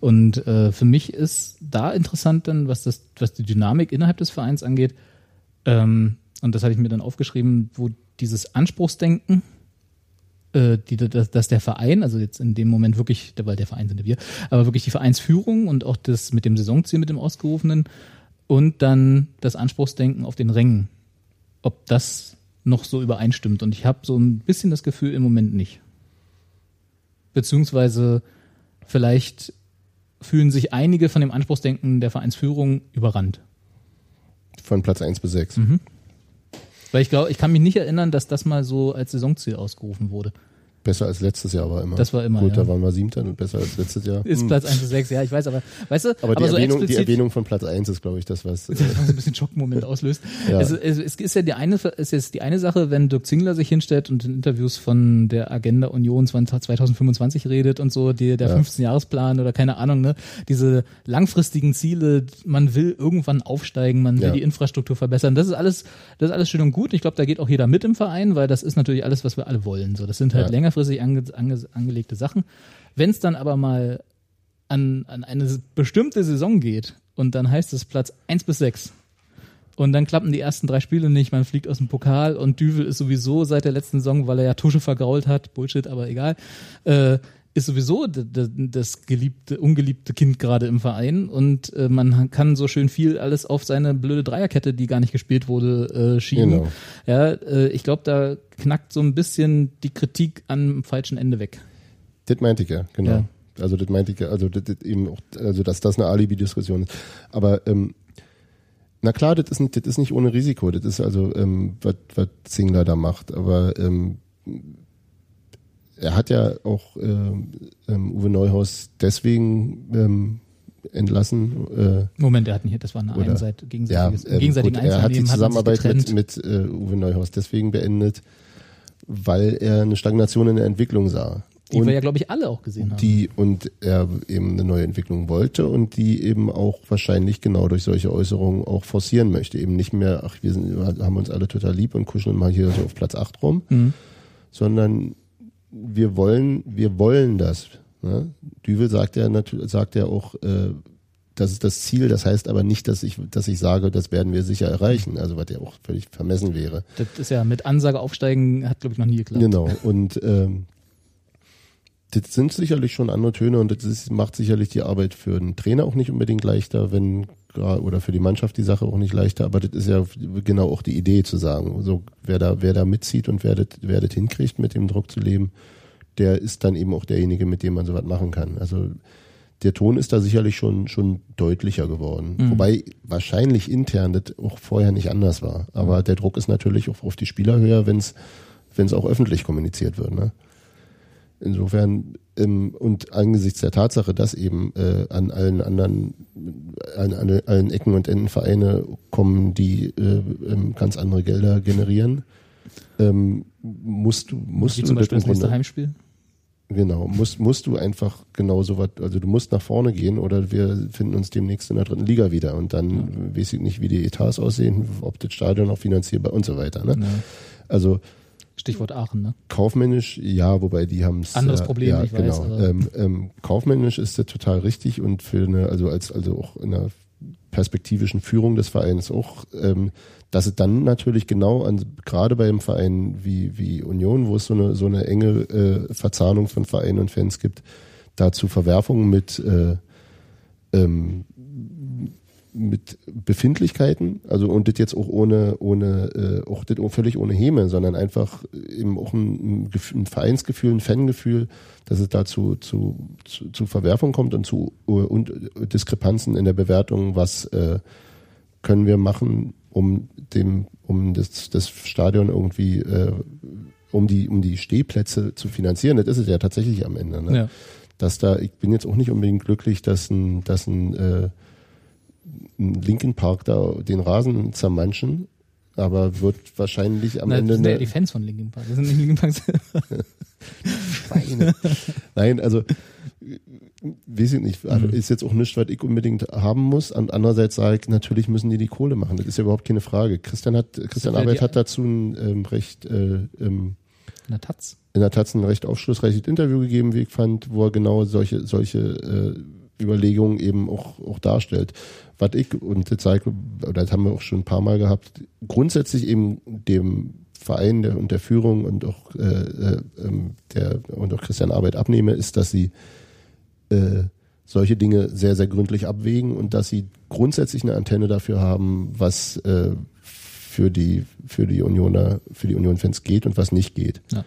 A: Und äh, für mich ist da interessant dann, was das, was die Dynamik innerhalb des Vereins angeht, ähm, und das hatte ich mir dann aufgeschrieben, wo dieses Anspruchsdenken, äh, die, dass, dass der Verein, also jetzt in dem Moment wirklich, weil der Verein sind wir, aber wirklich die Vereinsführung und auch das mit dem Saisonziel, mit dem Ausgerufenen und dann das Anspruchsdenken auf den Rängen, ob das noch so übereinstimmt. Und ich habe so ein bisschen das Gefühl im Moment nicht. Beziehungsweise vielleicht fühlen sich einige von dem Anspruchsdenken der Vereinsführung überrannt.
B: Von Platz 1 bis 6.
A: Weil ich glaube, ich kann mich nicht erinnern, dass das mal so als Saisonziel ausgerufen wurde.
B: Besser als letztes Jahr war immer.
A: Das war immer,
B: Gut,
A: ja.
B: da waren wir Siebter und besser als letztes Jahr.
A: Ist
B: Hm.
A: Platz 1 bis 6, ja, ich weiß, aber weißt du,
B: aber die,
A: so
B: Erwähnung, die Erwähnung von Platz 1 ist, glaube ich, das, was. Äh,
A: das so ein bisschen Schockmoment auslöst.
B: Ja.
A: Es, es, es ist ja die eine, ist jetzt die eine Sache, wenn Dirk Zingler sich hinstellt und in Interviews von der Agenda Union 2025 redet und so, die, der
B: Ja.
A: 15-Jahresplan oder keine Ahnung, ne, diese langfristigen Ziele, man will irgendwann aufsteigen, man will
B: Ja.
A: die Infrastruktur verbessern. Das ist alles, das ist alles schön und gut. Ich glaube, da geht auch jeder mit im Verein, weil das ist natürlich alles, was wir alle wollen. So, das sind halt
B: Ja.
A: Längerfristig ange, ange, angelegte Sachen. Wenn es dann aber mal an, an eine bestimmte Saison geht und dann heißt es Platz 1 bis 6 und dann klappen die ersten drei Spiele nicht, man fliegt aus dem Pokal und Düvel ist sowieso seit der letzten Saison, weil er ja Tusche vergrault hat, Bullshit, aber egal, äh, ist sowieso das geliebte, ungeliebte Kind gerade im Verein und äh, man kann so schön viel alles auf seine blöde Dreierkette, die gar nicht gespielt wurde, äh, schieben.
B: Genau.
A: Ja, äh, ich glaube, da knackt so ein bisschen die Kritik am falschen Ende weg.
B: Das meinte ich ja, genau.
A: Ja.
B: Also das meinte ich ja, also das, das eben auch, also dass das eine Alibi-Diskussion ist. Aber ähm, na klar, das ist nicht, das ist nicht ohne Risiko. Das ist also, ähm, was, Zingler da macht. Aber ähm, er hat ja auch ähm, ähm, Uwe Neuhaus deswegen ähm, entlassen. Äh,
A: Moment, er hat nicht, das war eine
B: Oder-
A: Einseit,
B: ja,
A: gegenseitiges,
B: ähm,
A: gegenseitigen
B: gut, er hat die Zusammenarbeit mit, mit äh, Uwe Neuhaus deswegen beendet, weil er eine Stagnation in der Entwicklung sah.
A: die
B: Und
A: wir ja, glaube ich, alle auch gesehen haben.
B: die und er eben eine neue Entwicklung wollte und die eben auch wahrscheinlich genau durch solche Äußerungen auch forcieren möchte. Eben nicht mehr, ach, wir sind, haben uns alle total lieb und kuscheln mal hier so auf Platz 8 rum,
A: Mhm.
B: sondern wir wollen, wir wollen das. Ne? Düvel sagt ja natürlich, sagt ja auch, äh, das ist das Ziel, das heißt aber nicht, dass ich, dass ich sage, das werden wir sicher erreichen, also was ja auch völlig vermessen wäre.
A: Das ist ja mit Ansage aufsteigen, hat, glaube ich, noch nie geklappt.
B: Genau. Und ähm, das sind sicherlich schon andere Töne und das ist, macht sicherlich die Arbeit für den Trainer auch nicht unbedingt leichter, wenn oder für die Mannschaft die Sache auch nicht leichter, aber das ist ja genau auch die Idee zu sagen, so wer da wer da mitzieht und wer das, wer das hinkriegt, mit dem Druck zu leben, der ist dann eben auch derjenige, mit dem man sowas machen kann. Also der Ton ist da sicherlich schon schon deutlicher geworden,
A: Mhm.
B: wobei wahrscheinlich intern das auch vorher nicht anders war. Aber der Druck ist natürlich auch auf die Spieler höher, wenn es wenn es auch öffentlich kommuniziert wird. Ne? Insofern ähm, und angesichts der Tatsache, dass eben äh, an allen anderen, an, an allen Ecken und Enden Vereine kommen, die äh, ähm, ganz andere Gelder generieren, ähm, musst du musst
A: Wie
B: du
A: zum Beispiel das nächste Heimspiel.
B: Genau, musst, musst du einfach genau so was, also du musst nach vorne gehen oder wir finden uns demnächst in der dritten Liga wieder und dann weiß ich nicht, wie die Etats aussehen, ob das Stadion auch finanzierbar und so weiter. Ne?
A: Ja.
B: Also
A: Stichwort Aachen, ne?
B: kaufmännisch, ja, wobei die haben es.
A: Anderes
B: äh,
A: Problem,
B: ja,
A: ich weiß,
B: Genau. Ähm, ähm, kaufmännisch ist das total richtig und für eine, also als, also auch in einer perspektivischen Führung des Vereins auch, ähm, dass es dann natürlich genau an, gerade bei einem Verein wie, wie Union, wo es so eine, so eine enge äh, Verzahnung von Vereinen und Fans gibt, dazu Verwerfungen mit, äh, ähm, mit Befindlichkeiten, also und das jetzt auch ohne, ohne, äh, auch das auch völlig ohne Häme, sondern einfach eben auch ein, ein, Gef- ein Vereinsgefühl, ein Fangefühl, dass es dazu zu, zu, zu Verwerfung kommt und zu äh, und Diskrepanzen in der Bewertung, was äh, können wir machen, um dem, um das, das Stadion irgendwie, äh, um die, um die Stehplätze zu finanzieren. Das ist es ja tatsächlich am Ende. Ne?
A: Ja.
B: dass da, ich bin jetzt auch nicht unbedingt glücklich, dass ein, dass ein, äh, ein Linken Park da den Rasen zermanschen, aber wird wahrscheinlich am
A: Na,
B: Ende
A: das sind ja die Fans von Linkin Park. Das sind nicht Linkin Park.
B: Schweine. Nein, also weiß ich nicht, also ist jetzt auch nichts, was ich unbedingt haben muss. Und andererseits sage ich, natürlich müssen die die Kohle machen. Das ist ja überhaupt keine Frage. Christian hat, Christian Arbeit hat dazu ein ähm, recht äh, ähm,
A: In der Taz.
B: in der Taz ein recht aufschlussreiches Interview gegeben, wie ich fand, wo er genau solche, solche äh, Überlegungen eben auch, auch darstellt. Was ich, und das zeigt, oder das haben wir auch schon ein paar Mal gehabt, grundsätzlich eben dem Verein der, und der Führung und auch äh, äh, ähm, der und auch Christian Arbeit abnehme, ist, dass sie äh, solche Dinge sehr, sehr gründlich abwägen und dass sie grundsätzlich eine Antenne dafür haben, was äh, für die für die Unioner, für die Union-Fans geht und was nicht geht.
A: Ja.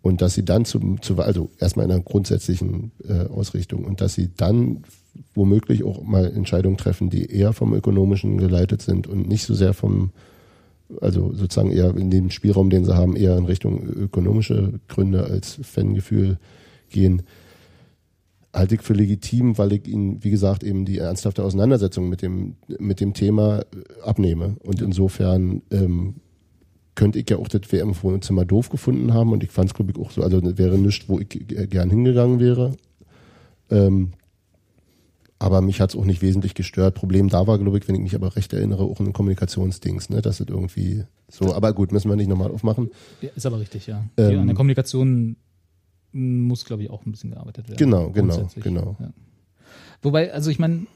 B: Und dass sie dann zum, zu, also erstmal in einer grundsätzlichen äh, Ausrichtung und dass sie dann womöglich auch mal Entscheidungen treffen, die eher vom Ökonomischen geleitet sind und nicht so sehr vom also sozusagen eher in dem Spielraum, den sie haben, eher in Richtung ökonomische Gründe als Fangefühl gehen, halte ich für legitim, weil ich ihnen, wie gesagt, eben die ernsthafte Auseinandersetzung mit dem, mit dem Thema abnehme. Und insofern ähm, könnte ich ja auch das WM-Wohnzimmer doof gefunden haben und ich fand es, glaube ich, auch so, also das wäre nichts, wo ich gern hingegangen wäre. Ähm, aber mich hat es auch nicht wesentlich gestört. Problem da war, glaube ich, wenn ich mich aber recht erinnere, auch ein Kommunikationsdings, ne? Das ist irgendwie so. Aber gut, müssen wir nicht nochmal aufmachen.
A: Ja, ist aber richtig, ja.
B: Ähm,
A: an der Kommunikation muss, glaube ich, auch ein bisschen gearbeitet werden.
B: Genau, genau, genau.
A: Ja. Wobei, also ich meine,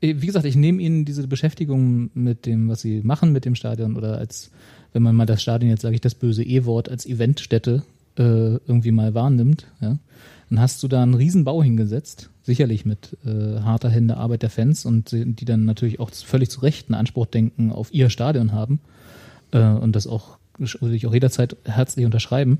A: wie gesagt, ich nehme Ihnen diese Beschäftigung mit dem, was Sie machen mit dem Stadion oder als, wenn man mal das Stadion, jetzt sage ich das böse E-Wort, als Eventstätte äh, irgendwie mal wahrnimmt, ja, dann hast du da einen riesen Bau hingesetzt, sicherlich mit äh, harter Hände Arbeit der Fans und die dann natürlich auch völlig zu Recht einen Anspruch denken auf ihr Stadion haben äh, und das auch würde ich auch jederzeit herzlich unterschreiben.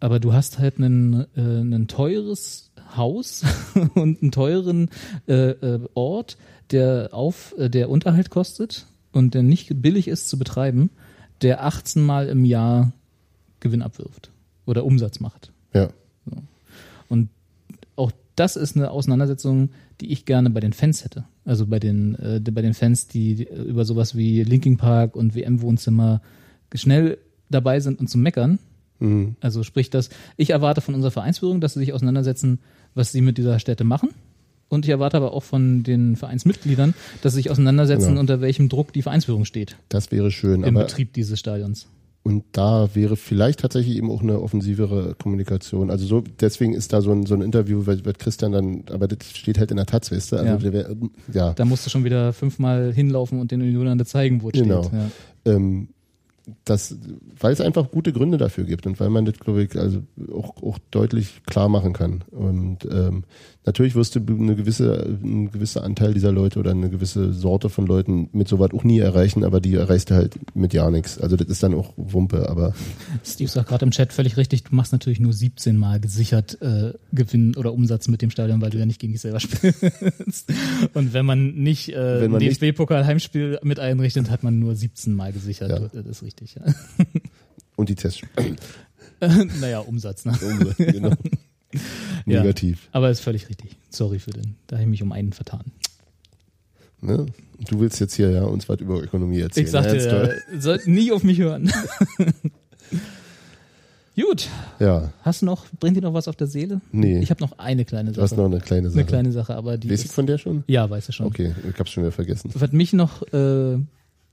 A: Aber du hast halt einen, äh, ein teures Haus und einen teuren äh, äh, Ort, der auf äh, der Unterhalt kostet und der nicht billig ist zu betreiben, der 18 Mal im Jahr Gewinn abwirft oder Umsatz macht.
B: Ja.
A: Und auch das ist eine Auseinandersetzung, die ich gerne bei den Fans hätte. Also bei den, äh, bei den Fans, die über sowas wie Linking Park und WM-Wohnzimmer schnell dabei sind und zu meckern.
B: Mhm.
A: Also sprich das, ich erwarte von unserer Vereinsführung, dass sie sich auseinandersetzen, was sie mit dieser Stätte machen. Und ich erwarte aber auch von den Vereinsmitgliedern, dass sie sich auseinandersetzen,
B: Genau.
A: unter welchem Druck die Vereinsführung steht
B: Das wäre schön.
A: im Betrieb dieses Stadions.
B: Und da wäre vielleicht tatsächlich eben auch eine offensivere Kommunikation. Also so, deswegen ist da so ein, so ein Interview, wird, wird Christian dann, aber das steht halt in der Taz, weißt du? Also
A: Ja.
B: der wär, ja.
A: Da musst du schon wieder fünfmal hinlaufen und den Unionern zeigen, wo es
B: Genau.
A: steht. Ja.
B: ähm, das, weil es einfach gute Gründe dafür gibt und weil man das, glaube ich, also auch, auch deutlich klar machen kann. Und ähm, natürlich wirst du eine gewisse, ein gewisser Anteil dieser Leute oder eine gewisse Sorte von Leuten mit sowas auch nie erreichen, aber die erreichst du halt mit ja nichts. Also das ist dann auch Wumpe, aber
A: Steve sagt gerade im Chat völlig richtig, du machst natürlich nur 17 Mal gesichert äh, Gewinn oder Umsatz mit dem Stadion, weil du ja nicht gegen dich selber spielst. Und wenn man nicht äh, DFB-Pokal-Heimspiel mit einrichtet, hat man nur 17 Mal gesichert.
B: Ja.
A: Das ist richtig, ja.
B: und die Tests
A: naja, Umsatz, ne?
B: genau.
A: Ja.
B: negativ.
A: Aber ist völlig richtig. Sorry für den. Da habe ich mich um einen vertan.
B: Ne? Du willst jetzt hier ja uns was über Ökonomie erzählen.
A: Ich sagte,
B: ja,
A: ihr sollt nie auf mich hören. Gut,
B: ja,
A: hast du noch, bringt dir noch was auf der Seele?
B: Nee.
A: Ich habe noch eine kleine
B: du hast
A: Sache.
B: noch eine kleine Sache.
A: eine kleine Sache, aber die
B: Weiß ich von der schon?
A: ja, weiß ich schon.
B: Okay, ich hab's schon wieder vergessen.
A: Was mich noch, äh,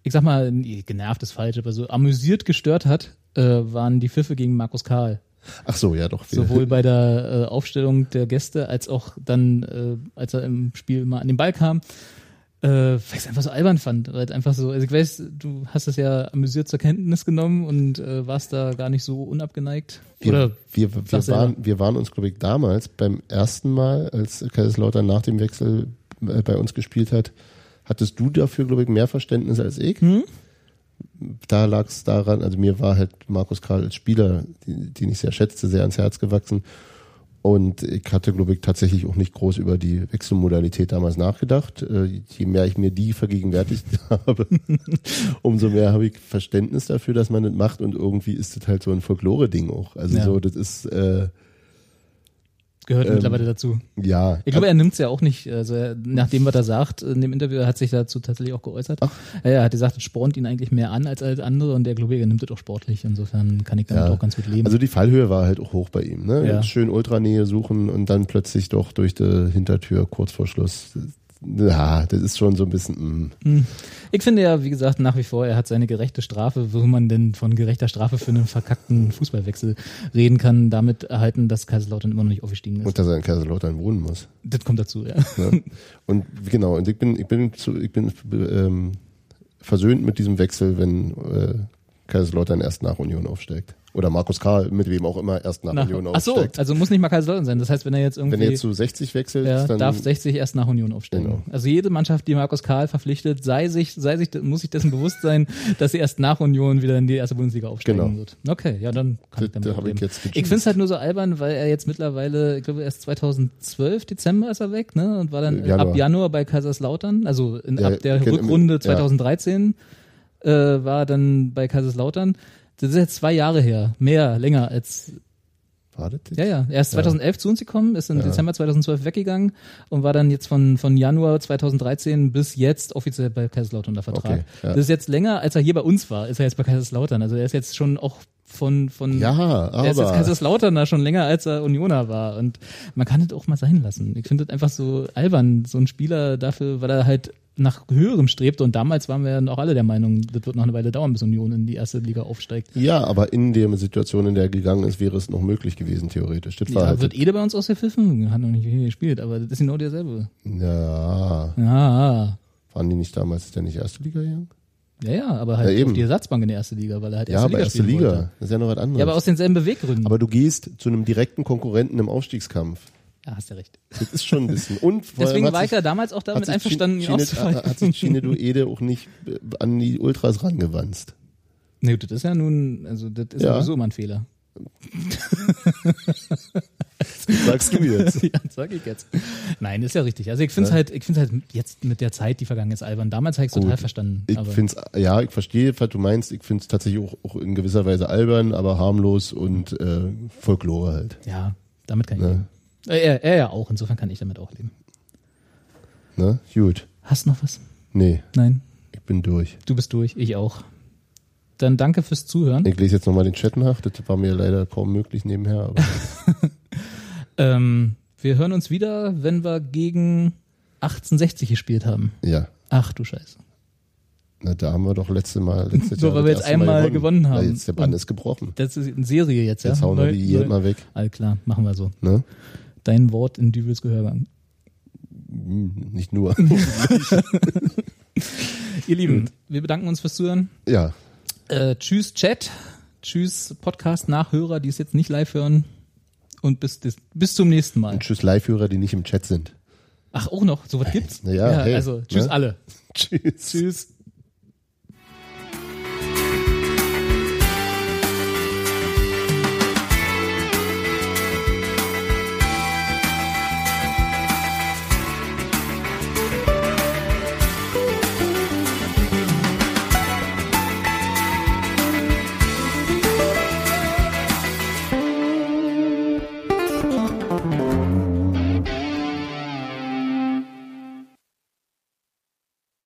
A: ich sag mal, genervt ist falsch, aber so amüsiert gestört hat, äh, waren die Pfiffe gegen Markus Karl.
B: Ach so, ja doch. wir-
A: Sowohl bei der äh, Aufstellung der Gäste als auch dann, äh, als er im Spiel mal an den Ball kam, äh, weil ich es einfach so albern fand. Weil einfach so, also ich weiß, du hast es ja amüsiert zur Kenntnis genommen und äh, warst da gar nicht so unabgeneigt. Oder
B: wir, wir, wir, waren, wir waren uns, glaube ich, damals beim ersten Mal, als Kaiserslautern nach dem Wechsel äh, bei uns gespielt hat, hattest du dafür, glaube ich, mehr Verständnis als ich.
A: Hm?
B: Da lag es daran, also mir war halt Markus Karl als Spieler, den ich sehr schätzte, sehr ans Herz gewachsen. Und ich hatte, glaube ich, tatsächlich auch nicht groß über die Wechselmodalität damals nachgedacht. Äh, Je mehr ich mir die vergegenwärtigt habe, umso mehr habe ich Verständnis dafür, dass man das macht. Und irgendwie ist das halt so ein Folklore-Ding auch. Also
A: Ja.
B: so, das ist, äh,
A: gehört
B: Ähm,
A: mittlerweile dazu.
B: ja.
A: Ich glaube, er nimmt es ja auch nicht, also er, nach dem, was er sagt, in dem Interview, er hat sich dazu tatsächlich auch geäußert.
B: Ach.
A: Er hat gesagt, es spornt ihn eigentlich mehr an als alles andere und der glaube ich, er nimmt es auch sportlich. Insofern kann ich damit
B: Ja.
A: auch ganz gut leben.
B: Also die Fallhöhe war halt auch hoch bei ihm. Ne?
A: Ja.
B: Schön Ultranähe suchen und dann plötzlich doch durch die Hintertür kurz vor Schluss. Ja, das ist schon so ein bisschen. mm.
A: Ich finde ja, wie gesagt, nach wie vor, er hat seine gerechte Strafe, wo man denn von gerechter Strafe für einen verkackten Fußballwechsel reden kann, damit erhalten, dass Kaiserslautern immer noch nicht aufgestiegen ist.
B: Und dass er in Kaiserslautern wohnen muss.
A: das kommt dazu, ja.
B: Ne? und genau, und ich bin, ich bin, zu, ich bin ähm, versöhnt mit diesem Wechsel, wenn äh, Kaiserslautern erst nach Union aufsteigt. Oder Markus Karl, mit wem auch immer, erst nach,
A: Nach,
B: Union
A: ach so,
B: aufsteigt.
A: also muss nicht mal Kaiserslautern sein. Das heißt, wenn er jetzt irgendwie
B: wenn er jetzt zu 60 wechselt,
A: ja,
B: dann
A: darf 60 erst nach Union aufsteigen.
B: Genau.
A: Also jede Mannschaft, die Markus Karl verpflichtet, sei sich, sei sich, muss sich dessen bewusst sein, dass sie erst nach Union wieder in die erste Bundesliga aufsteigen
B: Genau.
A: wird. Okay, ja, dann kann ich
B: Da-
A: damit
B: ich jetzt
A: Ich finde es halt nur so albern, weil er jetzt mittlerweile, ich glaube erst 2012 Dezember ist er weg, ne? Und war dann
B: Januar.
A: ab Januar bei Kaiserslautern, also in,
B: Ja,
A: ab der Rückrunde
B: ja.
A: 2013 äh, war dann bei Kaiserslautern. Das ist jetzt zwei Jahre her, mehr, länger als
B: War das jetzt?
A: ja, ja. Er ist 2011 zu uns gekommen, ist im Dezember 2012 weggegangen und war dann jetzt von, von Januar 2013 bis jetzt offiziell bei Kaiserslautern unter Vertrag.
B: Okay, ja.
A: Das ist jetzt länger, als er hier bei uns war, ist er jetzt bei Kaiserslautern. Also er ist jetzt schon auch von, von,
B: Ja,
A: er ist jetzt
B: aber
A: Kaiserslauterner schon länger, als er Unioner war. Und man kann das auch mal sein lassen. Ich finde das einfach so albern, so ein Spieler dafür, weil er halt nach höherem strebt. Und damals waren wir ja auch alle der Meinung, das wird noch eine Weile dauern, bis Union in die erste Liga aufsteigt.
B: ja, aber in der Situation, in der er gegangen ist, wäre es noch möglich gewesen, theoretisch. Das war
A: Ja,
B: halt
A: wird Ede bei uns ausgepfiffen? Hat noch nicht gespielt, aber das ist genau derselbe.
B: ja,
A: Ja,
B: waren die nicht damals, der nicht erste Liga gegangen?
A: Ja, ja, aber halt
B: Ja, eben.
A: auf die Ersatzbank in der erste Liga, weil er halt
B: Ja,
A: erste
B: aber
A: Liga
B: erste Liga,
A: wollte.
B: das ist ja noch was anderes.
A: Ja, aber aus denselben Beweggründen.
B: aber du gehst zu einem direkten Konkurrenten im Aufstiegskampf.
A: ja, hast ja recht.
B: Das ist schon ein bisschen. Und
A: Deswegen war ich ja damals auch damit einverstanden, ihn
B: Chine-
A: auszufallen.
B: Hat sich Chinedu Ede auch nicht äh, an die Ultras rangewanzt.
A: Nee, das ist ja nun, also das ist
B: Ja.
A: sowieso immer ein Fehler.
B: Sagst du jetzt?
A: ja, sag ich jetzt. Nein, ist ja richtig. Also ich finde es halt, ich finde halt jetzt mit der Zeit, die vergangen ist, albern. Damals habe ich es total verstanden.
B: Ich
A: aber
B: find's, ja, ich verstehe, was du meinst. Ich find's tatsächlich auch, auch in gewisser Weise albern, aber harmlos und äh, Folklore halt.
A: ja, damit kann ich
B: Ne?
A: leben. Äh, Er, er ja auch, insofern kann ich damit auch leben.
B: Ne? Gut.
A: Hast du noch was?
B: Nee,
A: Nein,
B: ich bin durch.
A: du bist durch, ich auch. Dann danke fürs Zuhören.
B: Ich lese jetzt nochmal den Chat nach. Das war mir leider kaum möglich nebenher, aber
A: Ähm, wir hören uns wieder, wenn wir gegen 1860 gespielt haben.
B: ja.
A: Ach du Scheiße.
B: Na, da haben wir doch letzte Mal, letztes
A: So, weil wir jetzt einmal gewonnen haben.
B: Ja, jetzt der Bann
A: Und-
B: ist gebrochen.
A: Das ist eine Serie jetzt, ja?
B: Jetzt hauen wir die hier
A: neu-
B: mal weg.
A: All klar, machen wir so.
B: Ne?
A: Dein Wort in Düvels Gehörgang.
B: Hm, Nicht nur.
A: Ihr Lieben, wir bedanken uns fürs Zuhören.
B: ja.
A: Äh, tschüss Chat, tschüss Podcast-Nachhörer, die es jetzt nicht live hören. Und bis, bis, bis zum nächsten Mal.
B: Und tschüss Live-Hörer, die nicht im Chat sind.
A: Ach, auch noch, sowas gibt's?
B: Na ja, hey,
A: also tschüss
B: ne?
A: alle.
B: Tschüss.
A: Tschüss.